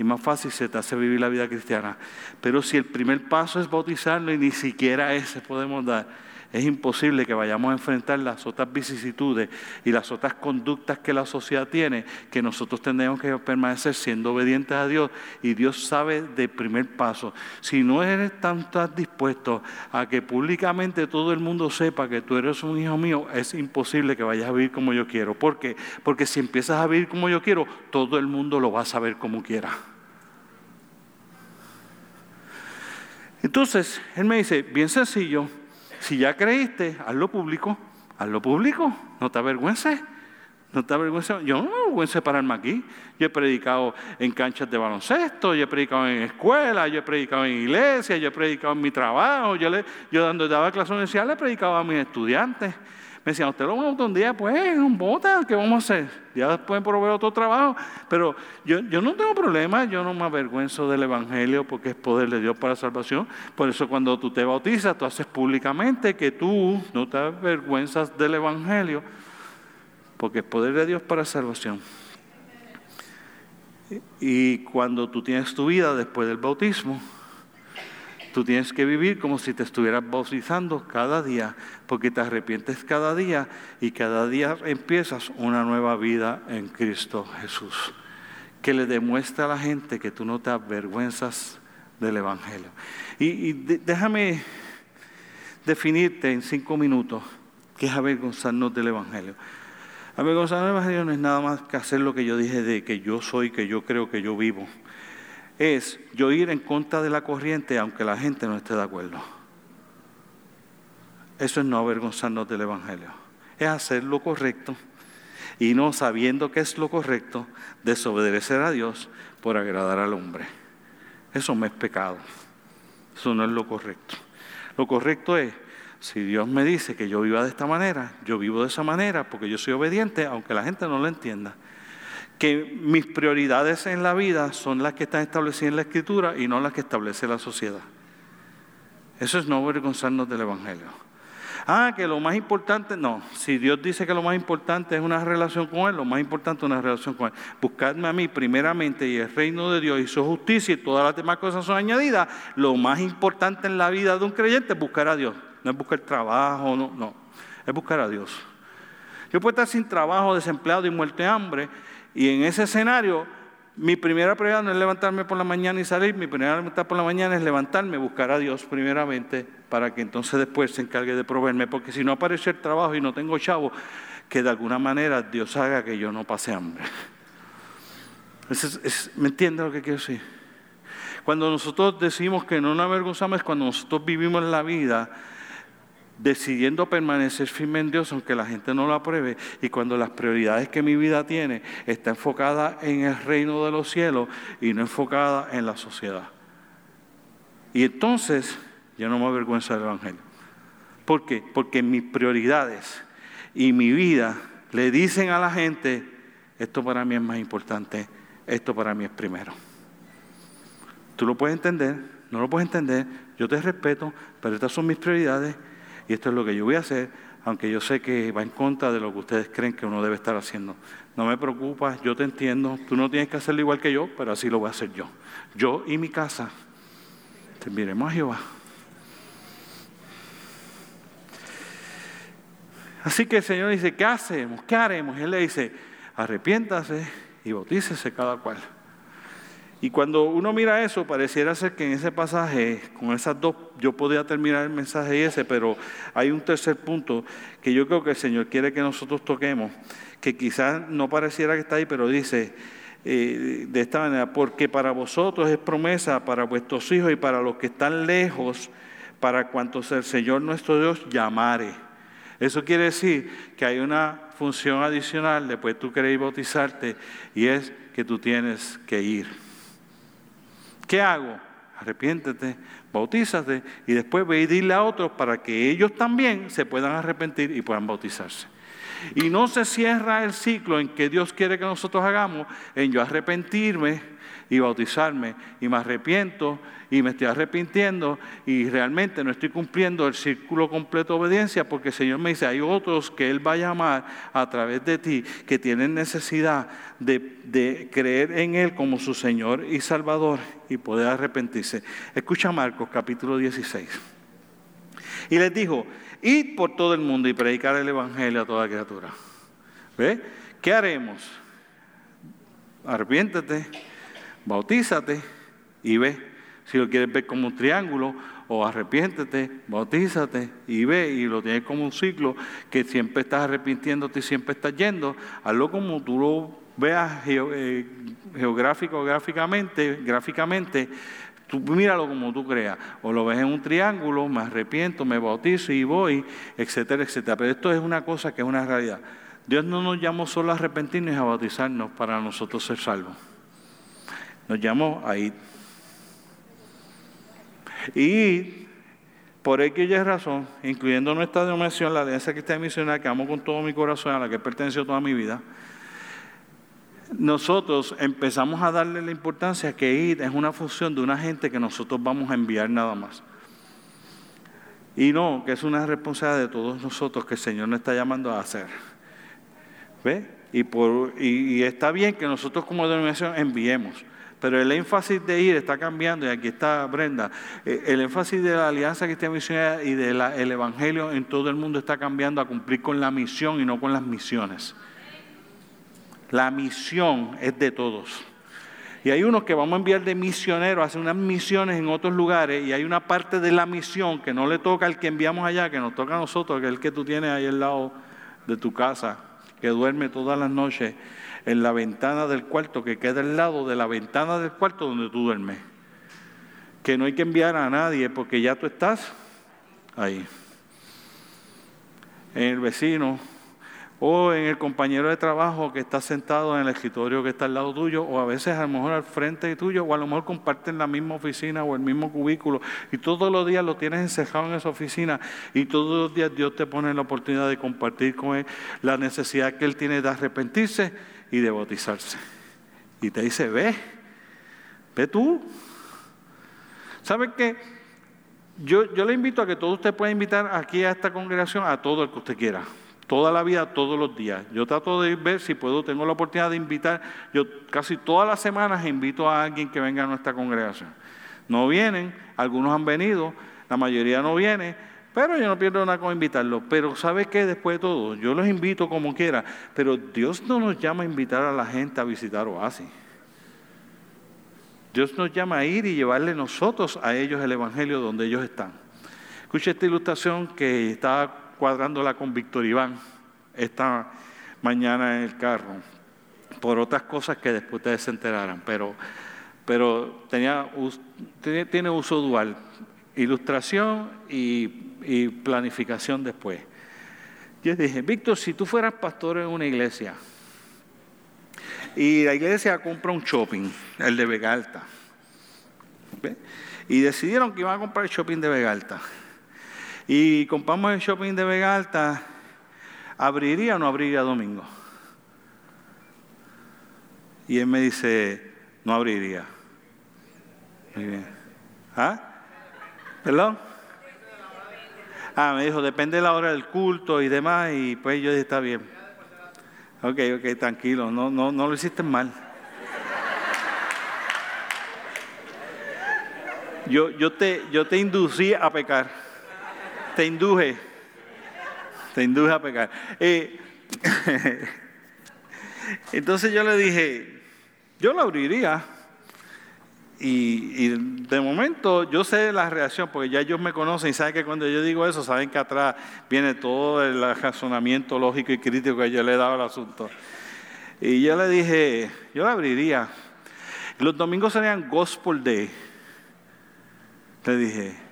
y más fácil se te hace vivir la vida cristiana. Pero si el primer paso es bautizarlo y ni siquiera ese podemos dar, es imposible que vayamos a enfrentar las otras vicisitudes y las otras conductas que la sociedad tiene, que nosotros tenemos que permanecer siendo obedientes a Dios. Y Dios sabe de primer paso. Si no eres tan, dispuesto a que públicamente todo el mundo sepa que tú eres un hijo mío, es imposible que vayas a vivir como yo quiero. ¿Por qué? Porque si empiezas a vivir como yo quiero, todo el mundo lo va a saber como quiera. Entonces, él me dice, bien sencillo, si ya creíste, hazlo público, hazlo público, no te avergüences. No te avergüences. Yo no me avergüenzo de pararme aquí. Yo he predicado en canchas de baloncesto, yo he predicado en escuelas, yo he predicado en iglesias, yo he predicado en mi trabajo. Yo, le, yo dando daba clases universidades, le predicaba a mis estudiantes. Me decían, usted lo va a un día, pues, un bota, ¿qué vamos a hacer? Ya pueden proveer otro trabajo. Pero yo, yo no tengo problema, yo no me avergüenzo del Evangelio porque es poder de Dios para salvación. Por eso cuando tú te bautizas, tú haces públicamente que tú no te avergüenzas del Evangelio porque es poder de Dios para salvación. Y cuando tú tienes tu vida después del bautismo, Tú tienes que vivir como si te estuvieras bautizando cada día, porque te arrepientes cada día y cada día empiezas una nueva vida en Cristo Jesús. Que le demuestre a la gente que tú no te avergüenzas del Evangelio. Y, déjame definirte en cinco minutos qué es avergonzarnos del Evangelio. Avergonzarnos del Evangelio no es nada más que hacer lo que yo dije de que yo soy, que yo creo que yo vivo es yo ir en contra de la corriente aunque la gente no esté de acuerdo. Eso es no avergonzarnos del Evangelio. Es hacer lo correcto y no sabiendo que es lo correcto, desobedecer a Dios por agradar al hombre. Eso no es pecado. Eso no es lo correcto. Lo correcto es, si Dios me dice que yo viva de esta manera, yo vivo de esa manera porque yo soy obediente, aunque la gente no lo entienda que mis prioridades en la vida son las que están establecidas en la Escritura y no las que establece la sociedad. Eso es no avergonzarnos del Evangelio. Ah, que lo más importante, no, si Dios dice que lo más importante es una relación con Él, lo más importante es una relación con Él. Buscadme a mí primeramente y el reino de Dios y su justicia y todas las demás cosas son añadidas. Lo más importante en la vida de un creyente es buscar a Dios, no es buscar trabajo, no, no, es buscar a Dios. Yo puedo estar sin trabajo, desempleado y muerto de hambre, y en ese escenario, mi primera prioridad no es levantarme por la mañana y salir, mi primera prioridad por la mañana es levantarme, buscar a Dios primeramente, para que entonces después se encargue de proveerme, porque si no aparece el trabajo y no tengo chavo, que de alguna manera Dios haga que yo no pase hambre. ¿Me entiende lo que quiero decir? Cuando nosotros decimos que no nos avergonzamos es cuando nosotros vivimos la vida decidiendo permanecer firme en Dios aunque la gente no lo apruebe y cuando las prioridades que mi vida tiene está enfocada en el reino de los cielos y no enfocada en la sociedad. Y entonces yo no me avergüenzo del Evangelio. ¿Por qué? Porque mis prioridades y mi vida le dicen a la gente, esto para mí es más importante, esto para mí es primero. Tú lo puedes entender, no lo puedes entender, yo te respeto, pero estas son mis prioridades y esto es lo que yo voy a hacer, aunque yo sé que va en contra de lo que ustedes creen que uno debe estar haciendo. No me preocupa, yo te entiendo, tú no tienes que hacerlo igual que yo, pero así lo voy a hacer yo. Yo y mi casa serviremos a Jehová. Así que el Señor dice, ¿qué hacemos? ¿Qué haremos? Él le dice, arrepiéntase y bautícese cada cual. Y cuando uno mira eso, pareciera ser que en ese pasaje, con esas dos, yo podía terminar el mensaje ese, pero hay un tercer punto que yo creo que el Señor quiere que nosotros toquemos, que quizás no pareciera que está ahí, pero dice eh, de esta manera, porque para vosotros es promesa, para vuestros hijos y para los que están lejos, para cuantos el Señor nuestro Dios llamare. Eso quiere decir que hay una función adicional después tú querés bautizarte y es que tú tienes que ir. ¿Qué hago? Arrepiéntete, bautízate y después ve y dile a otros para que ellos también se puedan arrepentir y puedan bautizarse. Y no se cierra el ciclo en que Dios quiere que nosotros hagamos en yo arrepentirme y bautizarme y me arrepiento y me estoy arrepintiendo y realmente no estoy cumpliendo el círculo completo de obediencia porque el Señor me dice, hay otros que Él va a llamar a través de ti que tienen necesidad de, de creer en Él como su Señor y Salvador y poder arrepentirse. Escucha Marcos capítulo 16. Y les dijo, id por todo el mundo y predicar el Evangelio a toda criatura. ¿Ve? ¿Qué haremos? Arrepiéntete bautízate y ve. Si lo quieres ver como un triángulo, o arrepiéntete, bautízate y ve, y lo tienes como un ciclo que siempre estás arrepintiéndote y siempre estás yendo, hazlo como tú lo veas eh, geográfico, gráficamente, gráficamente, Tú míralo como tú creas. O lo ves en un triángulo, me arrepiento, me bautizo y voy, etcétera, etcétera. Pero esto es una cosa que es una realidad. Dios no nos llamó solo a arrepentirnos y a bautizarnos para nosotros ser salvos. Nos llamó a ir. Y por aquella razón, incluyendo nuestra denominación, la alianza cristiana misionera que amo con todo mi corazón, a la que he pertenecido toda mi vida, nosotros empezamos a darle la importancia que ir es una función de una gente que nosotros vamos a enviar nada más. Y no, que es una responsabilidad de todos nosotros que el Señor nos está llamando a hacer. ¿Ve? Y, por, y, está bien que nosotros como denominación enviemos, pero el énfasis de ir está cambiando, y aquí está Brenda, eh, el énfasis de la Alianza Cristiana Misionera y del Evangelio en todo el mundo está cambiando a cumplir con la misión y no con las misiones. La misión es de todos. Y hay unos que vamos a enviar de misioneros a hacer unas misiones en otros lugares y hay una parte de la misión que no le toca al que enviamos allá, que nos toca a nosotros, que es el que tú tienes ahí al lado de tu casa, que duerme todas las noches en la ventana del cuarto, que queda al lado de la ventana del cuarto donde tú duermes. Que no hay que enviar a nadie porque ya tú estás ahí. En el vecino, o en el compañero de trabajo que está sentado en el escritorio que está al lado tuyo, o a veces a lo mejor al frente tuyo, o a lo mejor comparten la misma oficina o el mismo cubículo, y todos los días lo tienes encejado en esa oficina, y todos los días Dios te pone la oportunidad de compartir con él la necesidad que él tiene de arrepentirse y de bautizarse. Y te dice, ve, ve tú. ¿Sabes qué? Yo, yo le invito a que todos usted pueda invitar aquí a esta congregación a todo el que usted quiera toda la vida, todos los días. Yo trato de ver si puedo, tengo la oportunidad de invitar, yo casi todas las semanas invito a alguien que venga a nuestra congregación. No vienen, algunos han venido, la mayoría no viene, pero yo no pierdo nada con invitarlos. Pero ¿sabe qué? Después de todo, yo los invito como quiera, pero Dios no nos llama a invitar a la gente a visitar Oasis. Dios nos llama a ir y llevarle nosotros a ellos el Evangelio donde ellos están. Escuche esta ilustración que está cuadrándola con Víctor Iván esta mañana en el carro, por otras cosas que después ustedes se enterarán, pero, pero tenía, tiene uso dual, ilustración y, planificación después. Yo dije, Víctor, si tú fueras pastor en una iglesia y la iglesia compra un shopping, el de Vegalta, y decidieron que iban a comprar el shopping de Vegalta, y compramos el shopping de Vega Alta, ¿abriría o no abriría domingo? Y él me dice, no abriría. Muy bien. ¿Ah? ¿Perdón? Ah, me dijo, depende de la hora del culto y demás, y pues yo dije, está bien. Ok, ok, tranquilo, no, no, no lo hiciste mal. Yo, yo, te, yo te inducí a pecar te induje, te induje a pecar. Eh, entonces yo le dije, yo lo abriría. Y, de momento yo sé la reacción, porque ya ellos me conocen y saben que cuando yo digo eso, saben que atrás viene todo el razonamiento lógico y crítico que yo le he dado al asunto. Y yo le dije, yo la abriría. Los domingos serían Gospel Day. Le dije,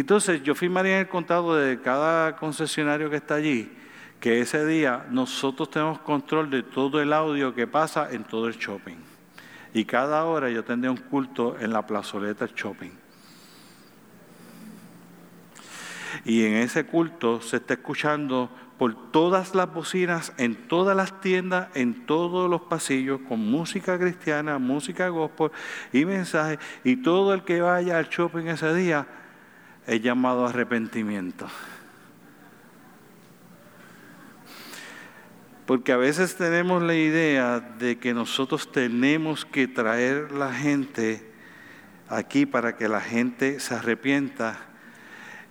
entonces yo firmaría en el contado de cada concesionario que está allí que ese día nosotros tenemos control de todo el audio que pasa en todo el shopping. Y cada hora yo tendría un culto en la plazoleta shopping. Y en ese culto se está escuchando por todas las bocinas, en todas las tiendas, en todos los pasillos, con música cristiana, música gospel y mensajes. Y todo el que vaya al shopping ese día es llamado arrepentimiento. Porque a veces tenemos la idea de que nosotros tenemos que traer la gente aquí para que la gente se arrepienta.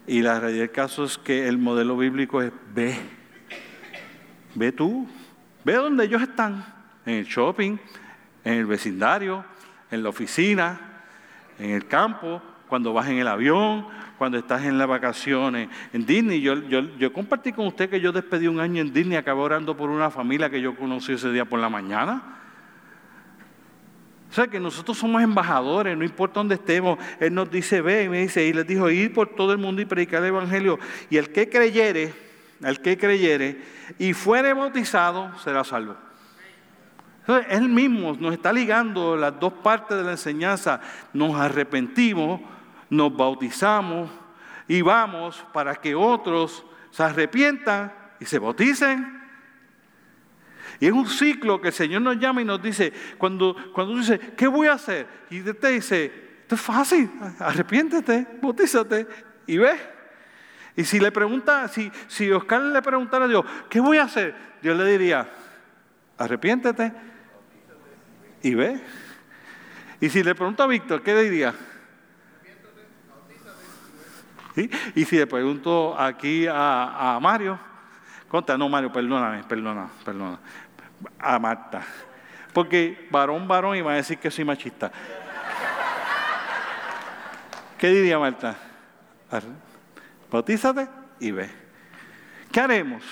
Y la realidad del caso es que el modelo bíblico es ve, ve tú, ve donde ellos están, en el shopping, en el vecindario, en la oficina, en el campo, cuando vas en el avión, cuando estás en las vacaciones. En Disney, yo, yo, compartí con usted que yo despedí un año en Disney, acabé orando por una familia que yo conocí ese día por la mañana. O sea que nosotros somos embajadores, no importa dónde estemos. Él nos dice, ve, y me dice, y les dijo, ir por todo el mundo y predicar el Evangelio. Y el que creyere, el que creyere y fuere bautizado, será salvo. Él mismo nos está ligando las dos partes de la enseñanza. Nos arrepentimos, nos bautizamos y vamos para que otros se arrepientan y se bauticen y es un ciclo que el Señor nos llama y nos dice, cuando, cuando dice, ¿qué voy a hacer? Y te dice, esto es fácil, arrepiéntete, bautízate y ve. Y si le pregunta, si, si Oscar le preguntara a Dios, ¿qué voy a hacer? Dios le diría, arrepiéntete y ve. Y si le pregunta a Víctor, ¿qué le diría? Y si le pregunto aquí a, Mario, conta, no Mario, perdóname, perdona, perdona a Marta. Porque varón, varón, iba a decir que soy machista. ¿Qué diría Marta? Bautízate y ve. ¿Qué haremos?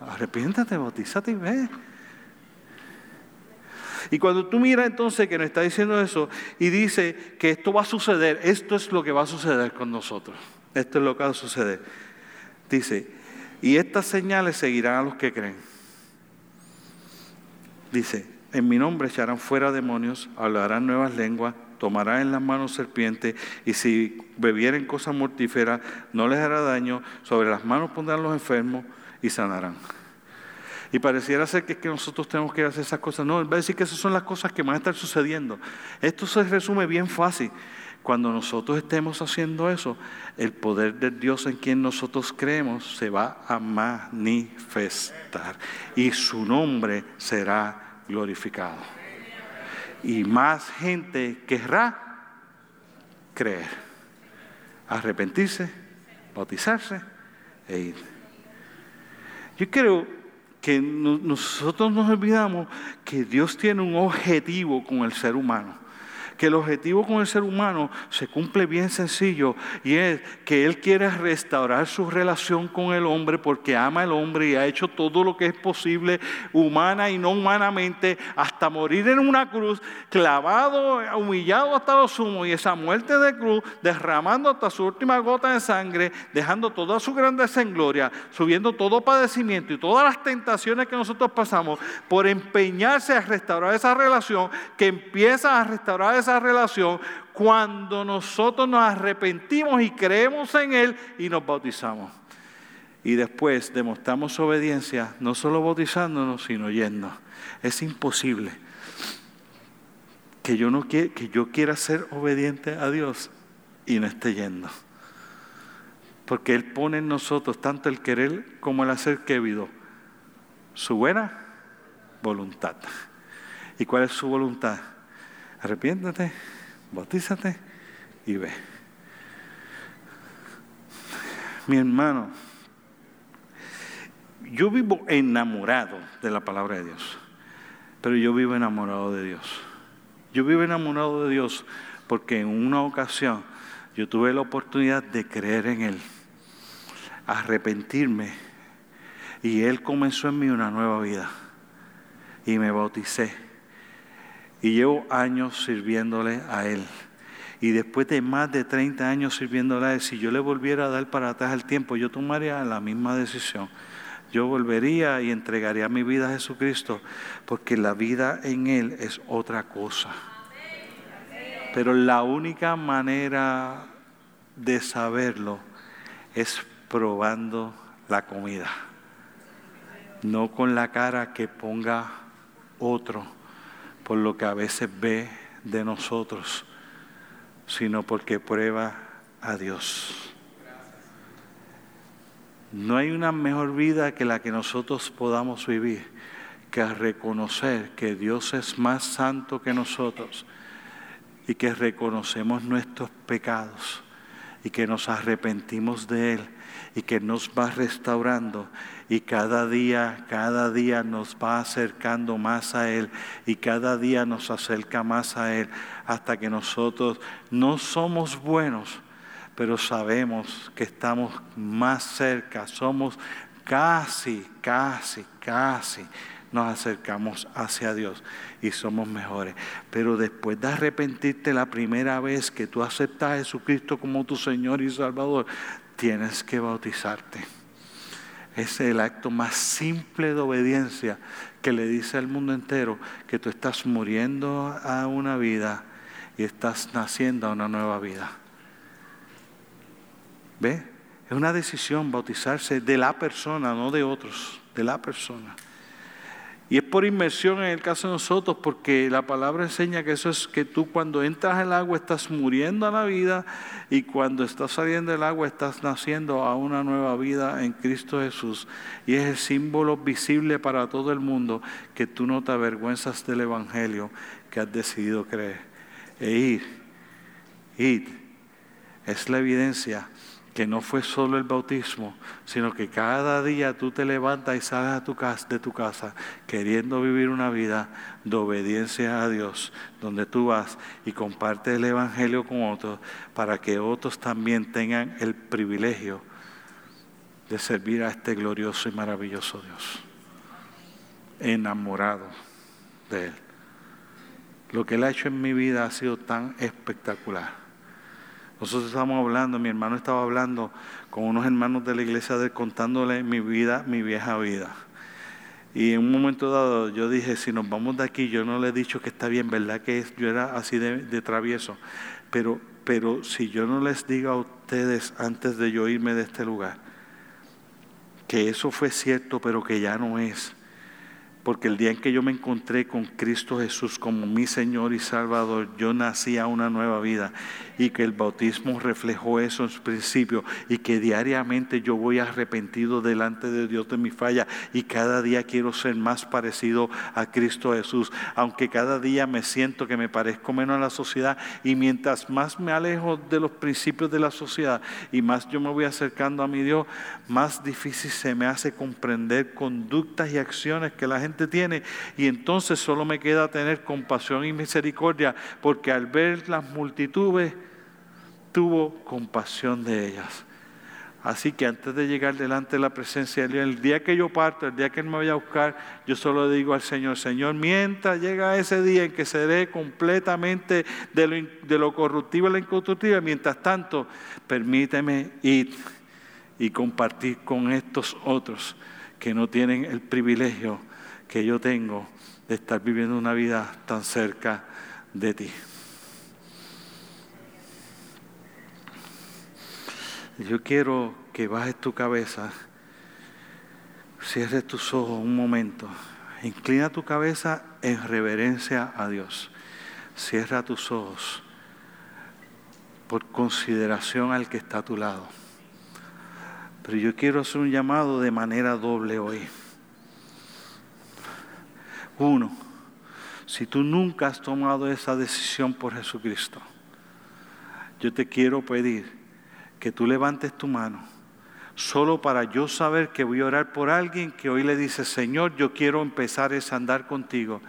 Arrepiéntate, bautízate y ve. Y cuando tú miras entonces que nos está diciendo eso y dice que esto va a suceder, esto es lo que va a suceder con nosotros. Esto es lo que va a suceder. Dice, y estas señales seguirán a los que creen. Dice, en mi nombre echarán fuera demonios, hablarán nuevas lenguas, tomarán en las manos serpientes, y si bebieren cosas mortíferas, no les hará daño, sobre las manos pondrán los enfermos y sanarán. Y pareciera ser que, que nosotros tenemos que hacer esas cosas. No, él va a decir que esas son las cosas que van a estar sucediendo. Esto se resume bien fácil. Cuando nosotros estemos haciendo eso, el poder de Dios en quien nosotros creemos se va a manifestar y su nombre será glorificado. Y más gente querrá creer, arrepentirse, bautizarse e ir. Yo creo que nosotros nos olvidamos que Dios tiene un objetivo con el ser humano que el objetivo con el ser humano se cumple bien sencillo y es que Él quiere restaurar su relación con el hombre porque ama al hombre y ha hecho todo lo que es posible humana y no humanamente hasta morir en una cruz, clavado, humillado hasta lo sumo y esa muerte de cruz derramando hasta su última gota de sangre, dejando toda su grandeza en gloria, subiendo todo padecimiento y todas las tentaciones que nosotros pasamos por empeñarse a restaurar esa relación que empieza a restaurar esa relación cuando nosotros nos arrepentimos y creemos en Él y nos bautizamos. Y después demostramos obediencia, no solo bautizándonos, sino yendo. Es imposible que yo, no que yo quiera ser obediente a Dios y no esté yendo. Porque Él pone en nosotros tanto el querer como el hacer que vivo. Su buena voluntad. ¿Y cuál es su voluntad? Arrepiéntate, bautízate y ve. Mi hermano, yo vivo enamorado de la palabra de Dios, pero yo vivo enamorado de Dios. Yo vivo enamorado de Dios porque en una ocasión yo tuve la oportunidad de creer en Él, arrepentirme, y Él comenzó en mí una nueva vida, y me bauticé y llevo años sirviéndole a Él. Y después de más de 30 años sirviéndole a Él, si yo le volviera a dar para atrás el tiempo, yo tomaría la misma decisión. Yo volvería y entregaría mi vida a Jesucristo, porque la vida en Él es otra cosa. Pero la única manera de saberlo es probando la comida, no con la cara que ponga otro por lo que a veces ve de nosotros, sino porque prueba a Dios. No hay una mejor vida que la que nosotros podamos vivir, que reconocer que Dios es más santo que nosotros y que reconocemos nuestros pecados y que nos arrepentimos de Él y que nos va restaurando y cada día, cada día nos va acercando más a Él y cada día nos acerca más a Él hasta que nosotros no somos buenos, pero sabemos que estamos más cerca, somos casi, casi, casi nos acercamos hacia Dios y somos mejores. Pero después de arrepentirte la primera vez que tú aceptas a Jesucristo como tu Señor y Salvador, tienes que bautizarte. Es el acto más simple de obediencia que le dice al mundo entero que tú estás muriendo a una vida y estás naciendo a una nueva vida. ¿Ve? Es una decisión bautizarse de la persona, no de otros, de la persona. Y es por inmersión en el caso de nosotros, porque la palabra enseña que eso es que tú cuando entras al agua estás muriendo a la vida y cuando estás saliendo del agua estás naciendo a una nueva vida en Cristo Jesús. Y es el símbolo visible para todo el mundo que tú no te avergüenzas del Evangelio que has decidido creer. E ir, ir, es la evidencia que no fue solo el bautismo, sino que cada día tú te levantas y sales tu casa, de tu casa queriendo vivir una vida de obediencia a Dios, donde tú vas y compartes el Evangelio con otros para que otros también tengan el privilegio de servir a este glorioso y maravilloso Dios, enamorado de Él. Lo que Él ha hecho en mi vida ha sido tan espectacular nosotros estábamos hablando, mi hermano estaba hablando con unos hermanos de la iglesia de contándole mi vida, mi vieja vida. Y en un momento dado yo dije, si nos vamos de aquí, yo no le he dicho que está bien, ¿verdad? Que yo era así de, de travieso. Pero, pero si yo no les digo a ustedes antes de yo irme de este lugar, que eso fue cierto, pero que ya no es, porque el día en que yo me encontré con Cristo Jesús como mi Señor y Salvador, yo nací a una nueva vida y que el bautismo reflejó eso en su principio y que diariamente yo voy arrepentido delante de Dios de mi falla y cada día quiero ser más parecido a Cristo Jesús, aunque cada día me siento que me parezco menos a la sociedad y mientras más me alejo de los principios de la sociedad y más yo me voy acercando a mi Dios, más difícil se me hace comprender conductas y acciones que la gente tiene y entonces solo me queda tener compasión y misericordia porque al ver las multitudes tuvo compasión de ellas. Así que antes de llegar delante de la presencia de Dios, el día que yo parto, el día que Él me vaya a buscar, yo solo digo al Señor, Señor, mientras llega ese día en que seré completamente de lo, de lo corruptible a lo mientras tanto, permíteme ir y compartir con estos otros que no tienen el privilegio que yo tengo de estar viviendo una vida tan cerca de ti. Yo quiero que bajes tu cabeza, cierres tus ojos un momento, inclina tu cabeza en reverencia a Dios, cierra tus ojos por consideración al que está a tu lado. Pero yo quiero hacer un llamado de manera doble hoy. Uno, si tú nunca has tomado esa decisión por Jesucristo, yo te quiero pedir que tú levantes tu mano, solo para yo saber que voy a orar por alguien que hoy le dice, Señor, yo quiero empezar a andar contigo,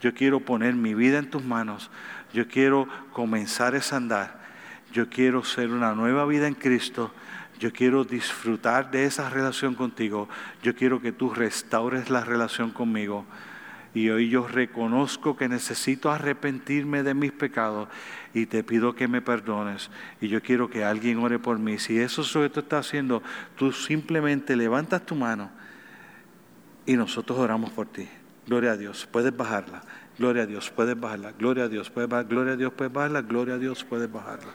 yo quiero poner mi vida en tus manos, yo quiero comenzar a andar, yo quiero ser una nueva vida en Cristo, yo quiero disfrutar de esa relación contigo, yo quiero que tú restaures la relación conmigo. Y hoy yo reconozco que necesito arrepentirme de mis pecados y te pido que me perdones. Y yo quiero que alguien ore por mí. Si eso es lo que tú estás haciendo, tú simplemente levantas tu mano y nosotros oramos por ti. Gloria a Dios. Puedes bajarla. Gloria a Dios. Puedes bajarla. Gloria a Dios. Puedes bajarla. Gloria a Dios. Puedes bajarla. Gloria a Dios. Puedes bajarla.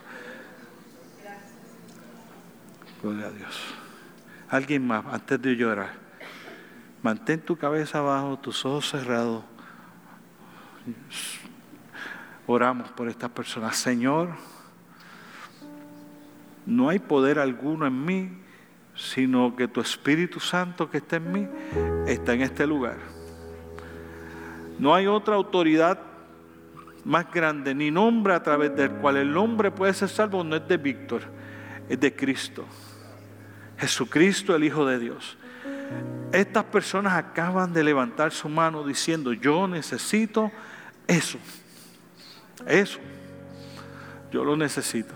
Gloria a Dios. Alguien más, antes de llorar. Mantén tu cabeza abajo, tus ojos cerrados. Oramos por estas personas. Señor, no hay poder alguno en mí, sino que tu Espíritu Santo que está en mí está en este lugar. No hay otra autoridad más grande, ni nombre a través del cual el hombre puede ser salvo, no es de Víctor, es de Cristo. Jesucristo, el Hijo de Dios. Estas personas acaban de levantar su mano diciendo, yo necesito eso, eso, yo lo necesito.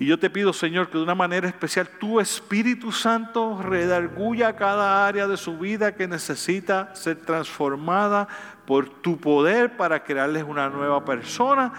Y yo te pido, Señor, que de una manera especial tu Espíritu Santo redarguya cada área de su vida que necesita ser transformada por tu poder para crearles una nueva persona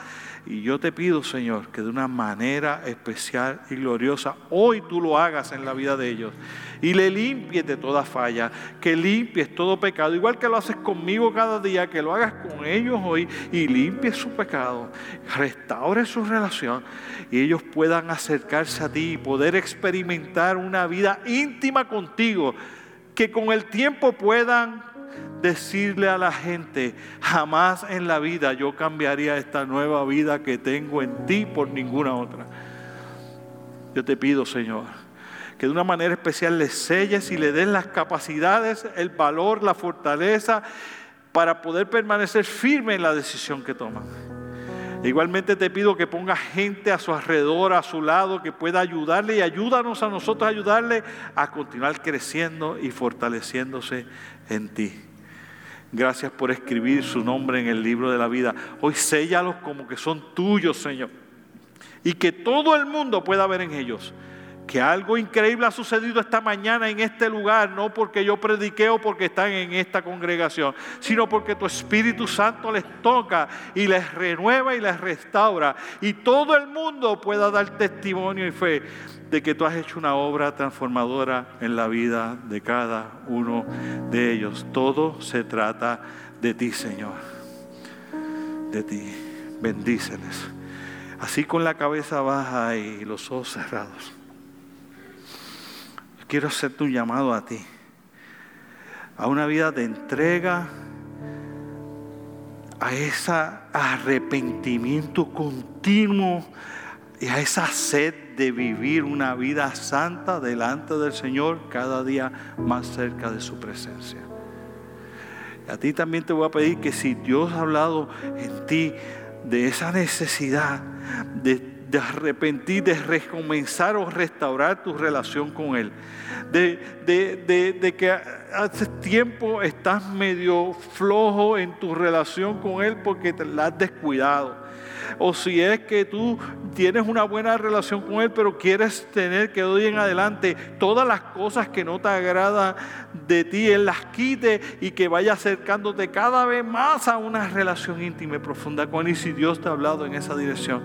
y yo te pido, Señor, que de una manera especial y gloriosa, hoy tú lo hagas en la vida de ellos. Y le limpies de toda falla, que limpies todo pecado, igual que lo haces conmigo cada día, que lo hagas con ellos hoy y limpies su pecado, restaure su relación y ellos puedan acercarse a ti y poder experimentar una vida íntima contigo, que con el tiempo puedan decirle a la gente, jamás en la vida yo cambiaría esta nueva vida que tengo en ti por ninguna otra. Yo te pido, Señor, que de una manera especial le selles y le den las capacidades, el valor, la fortaleza para poder permanecer firme en la decisión que toman. Igualmente te pido que ponga gente a su alrededor, a su lado, que pueda ayudarle y ayúdanos a nosotros a ayudarle a continuar creciendo y fortaleciéndose en ti. Gracias por escribir su nombre en el libro de la vida. Hoy séllalos como que son tuyos, Señor. Y que todo el mundo pueda ver en ellos que algo increíble ha sucedido esta mañana en este lugar, no porque yo prediqué o porque están en esta congregación, sino porque tu Espíritu Santo les toca y les renueva y les restaura. Y todo el mundo pueda dar testimonio y fe de que tú has hecho una obra transformadora en la vida de cada uno de ellos. Todo se trata de ti, Señor. De ti. Bendíceles. Así con la cabeza baja y los ojos cerrados. Quiero hacer tu llamado a ti. A una vida de entrega, a ese arrepentimiento continuo y a esa sed de vivir una vida santa delante del Señor cada día más cerca de su presencia. A ti también te voy a pedir que si Dios ha hablado en ti de esa necesidad de, arrepentir, de recomenzar o restaurar tu relación con Él, de, de, de que hace tiempo estás medio flojo en tu relación con Él porque te la has descuidado o si es que tú tienes una buena relación con Él, pero quieres tener que hoy en adelante todas las cosas que no te agradan de ti, Él las quite y que vaya acercándote cada vez más a una relación íntima y profunda con Él. Y si Dios te ha hablado en esa dirección,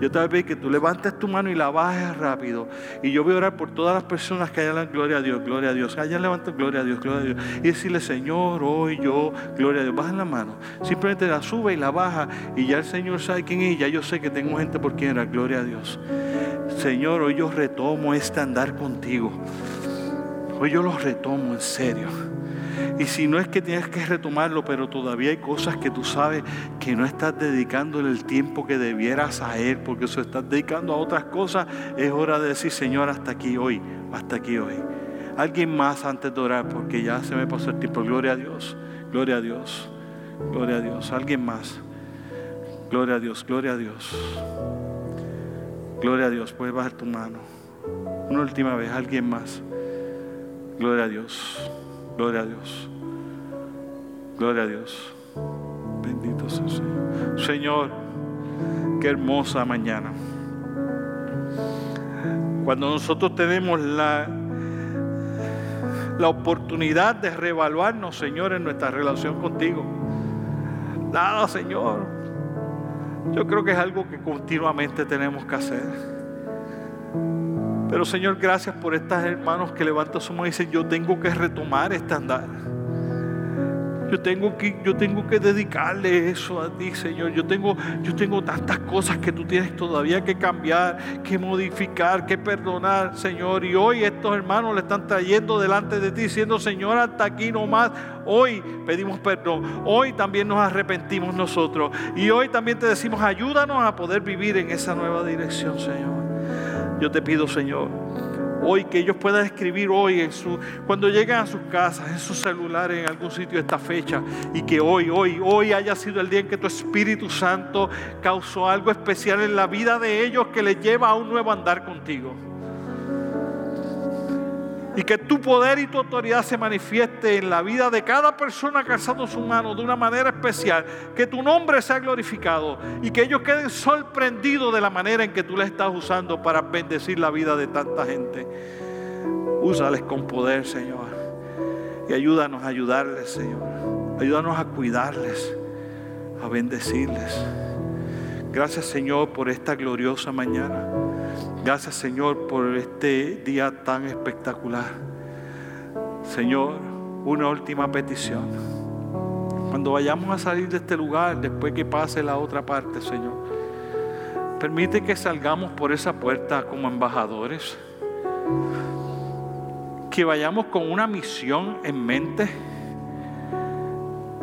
yo te voy a pedir que tú levantes tu mano y la bajes rápido. Y yo voy a orar por todas las personas que hayan gloria a Dios, gloria a Dios. Hayan levantado gloria a Dios, gloria a Dios. Y decirle, Señor, hoy yo, gloria a Dios. Baja la mano. Simplemente la sube y la baja. Y ya el Señor sabe quién Y ya yo sé que tengo gente por quien era, gloria a Dios. Señor, hoy yo retomo este andar contigo. Hoy yo lo retomo en serio. Y si no es que tienes que retomarlo, pero todavía hay cosas que tú sabes que no estás dedicándole el tiempo que debieras a Él, porque eso estás dedicando a otras cosas, es hora de decir, Señor, hasta aquí hoy, hasta aquí hoy. Alguien más antes de orar, porque ya se me pasó el tiempo. Gloria a Dios, gloria a Dios, gloria a Dios. Alguien más. Gloria a Dios, gloria a Dios. Gloria a Dios, puedes bajar tu mano. Una última vez, alguien más. Gloria a Dios. Gloria a Dios. Gloria a Dios. Bendito sea el Señor. Señor, qué hermosa mañana. Cuando nosotros tenemos la, la oportunidad de reevaluarnos, Señor, en nuestra relación contigo. Nada, Señor. Yo creo que es algo que continuamente tenemos que hacer. Pero Señor, gracias por estas hermanos que levantan su mano y dicen, yo tengo que retomar este andar. Yo tengo que, yo tengo que dedicarle eso a ti, Señor. Yo tengo, yo tengo tantas cosas que tú tienes todavía que cambiar, que modificar, que perdonar, Señor. Y hoy estos hermanos le están trayendo delante de ti, diciendo, Señor, hasta aquí nomás. Hoy pedimos perdón. Hoy también nos arrepentimos nosotros. Y hoy también te decimos, ayúdanos a poder vivir en esa nueva dirección, Señor. Yo te pido, Señor, hoy que ellos puedan escribir hoy en su, cuando lleguen a sus casas, en sus celulares, en algún sitio esta fecha, y que hoy, hoy, hoy haya sido el día en que tu Espíritu Santo causó algo especial en la vida de ellos que les lleva a un nuevo andar contigo. Y que tu poder y tu autoridad se manifieste en la vida de cada persona alzando su mano de una manera especial, que tu nombre sea glorificado y que ellos queden sorprendidos de la manera en que tú les estás usando para bendecir la vida de tanta gente. Úsales con poder, Señor, y ayúdanos a ayudarles, Señor. Ayúdanos a cuidarles, a bendecirles. Gracias, Señor, por esta gloriosa mañana. Gracias Señor por este día tan espectacular. Señor, una última petición. Cuando vayamos a salir de este lugar, después que pase la otra parte, Señor, permite que salgamos por esa puerta como embajadores. Que vayamos con una misión en mente.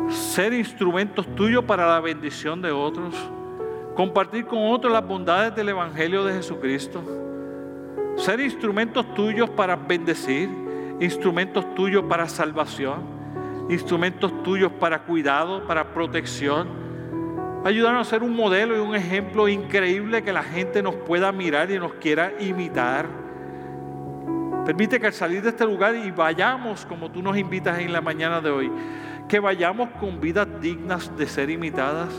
Ser instrumentos tuyos para la bendición de otros compartir con otros las bondades del Evangelio de Jesucristo, ser instrumentos tuyos para bendecir, instrumentos tuyos para salvación, instrumentos tuyos para cuidado, para protección. Ayudarnos a ser un modelo y un ejemplo increíble que la gente nos pueda mirar y nos quiera imitar. Permite que al salir de este lugar y vayamos como tú nos invitas en la mañana de hoy, que vayamos con vidas dignas de ser imitadas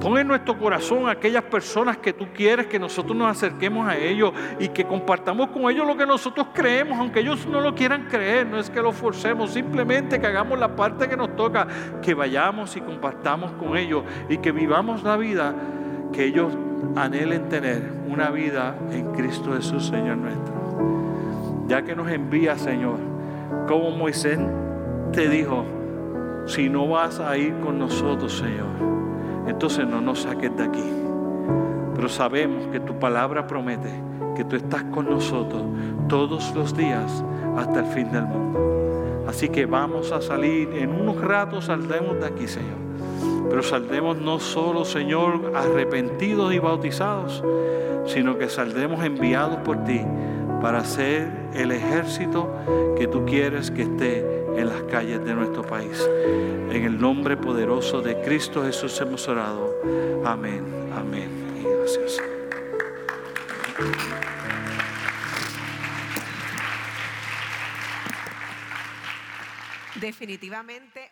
Pon en nuestro corazón a aquellas personas que tú quieres que nosotros nos acerquemos a ellos y que compartamos con ellos lo que nosotros creemos, aunque ellos no lo quieran creer, no es que lo forcemos, simplemente que hagamos la parte que nos toca, que vayamos y compartamos con ellos y que vivamos la vida que ellos anhelen tener, una vida en Cristo Jesús, Señor nuestro. Ya que nos envía, Señor, como Moisés te dijo, si no vas a ir con nosotros, Señor entonces no nos saques de aquí. Pero sabemos que tu palabra promete que tú estás con nosotros todos los días hasta el fin del mundo. Así que vamos a salir, en unos ratos saldremos de aquí, Señor. Pero saldremos no solo, Señor, arrepentidos y bautizados, sino que saldremos enviados por ti para ser el ejército que tú quieres que esté en las calles de nuestro país. En el nombre poderoso de Cristo Jesús hemos orado. Amén, amén y gracias. Definitivamente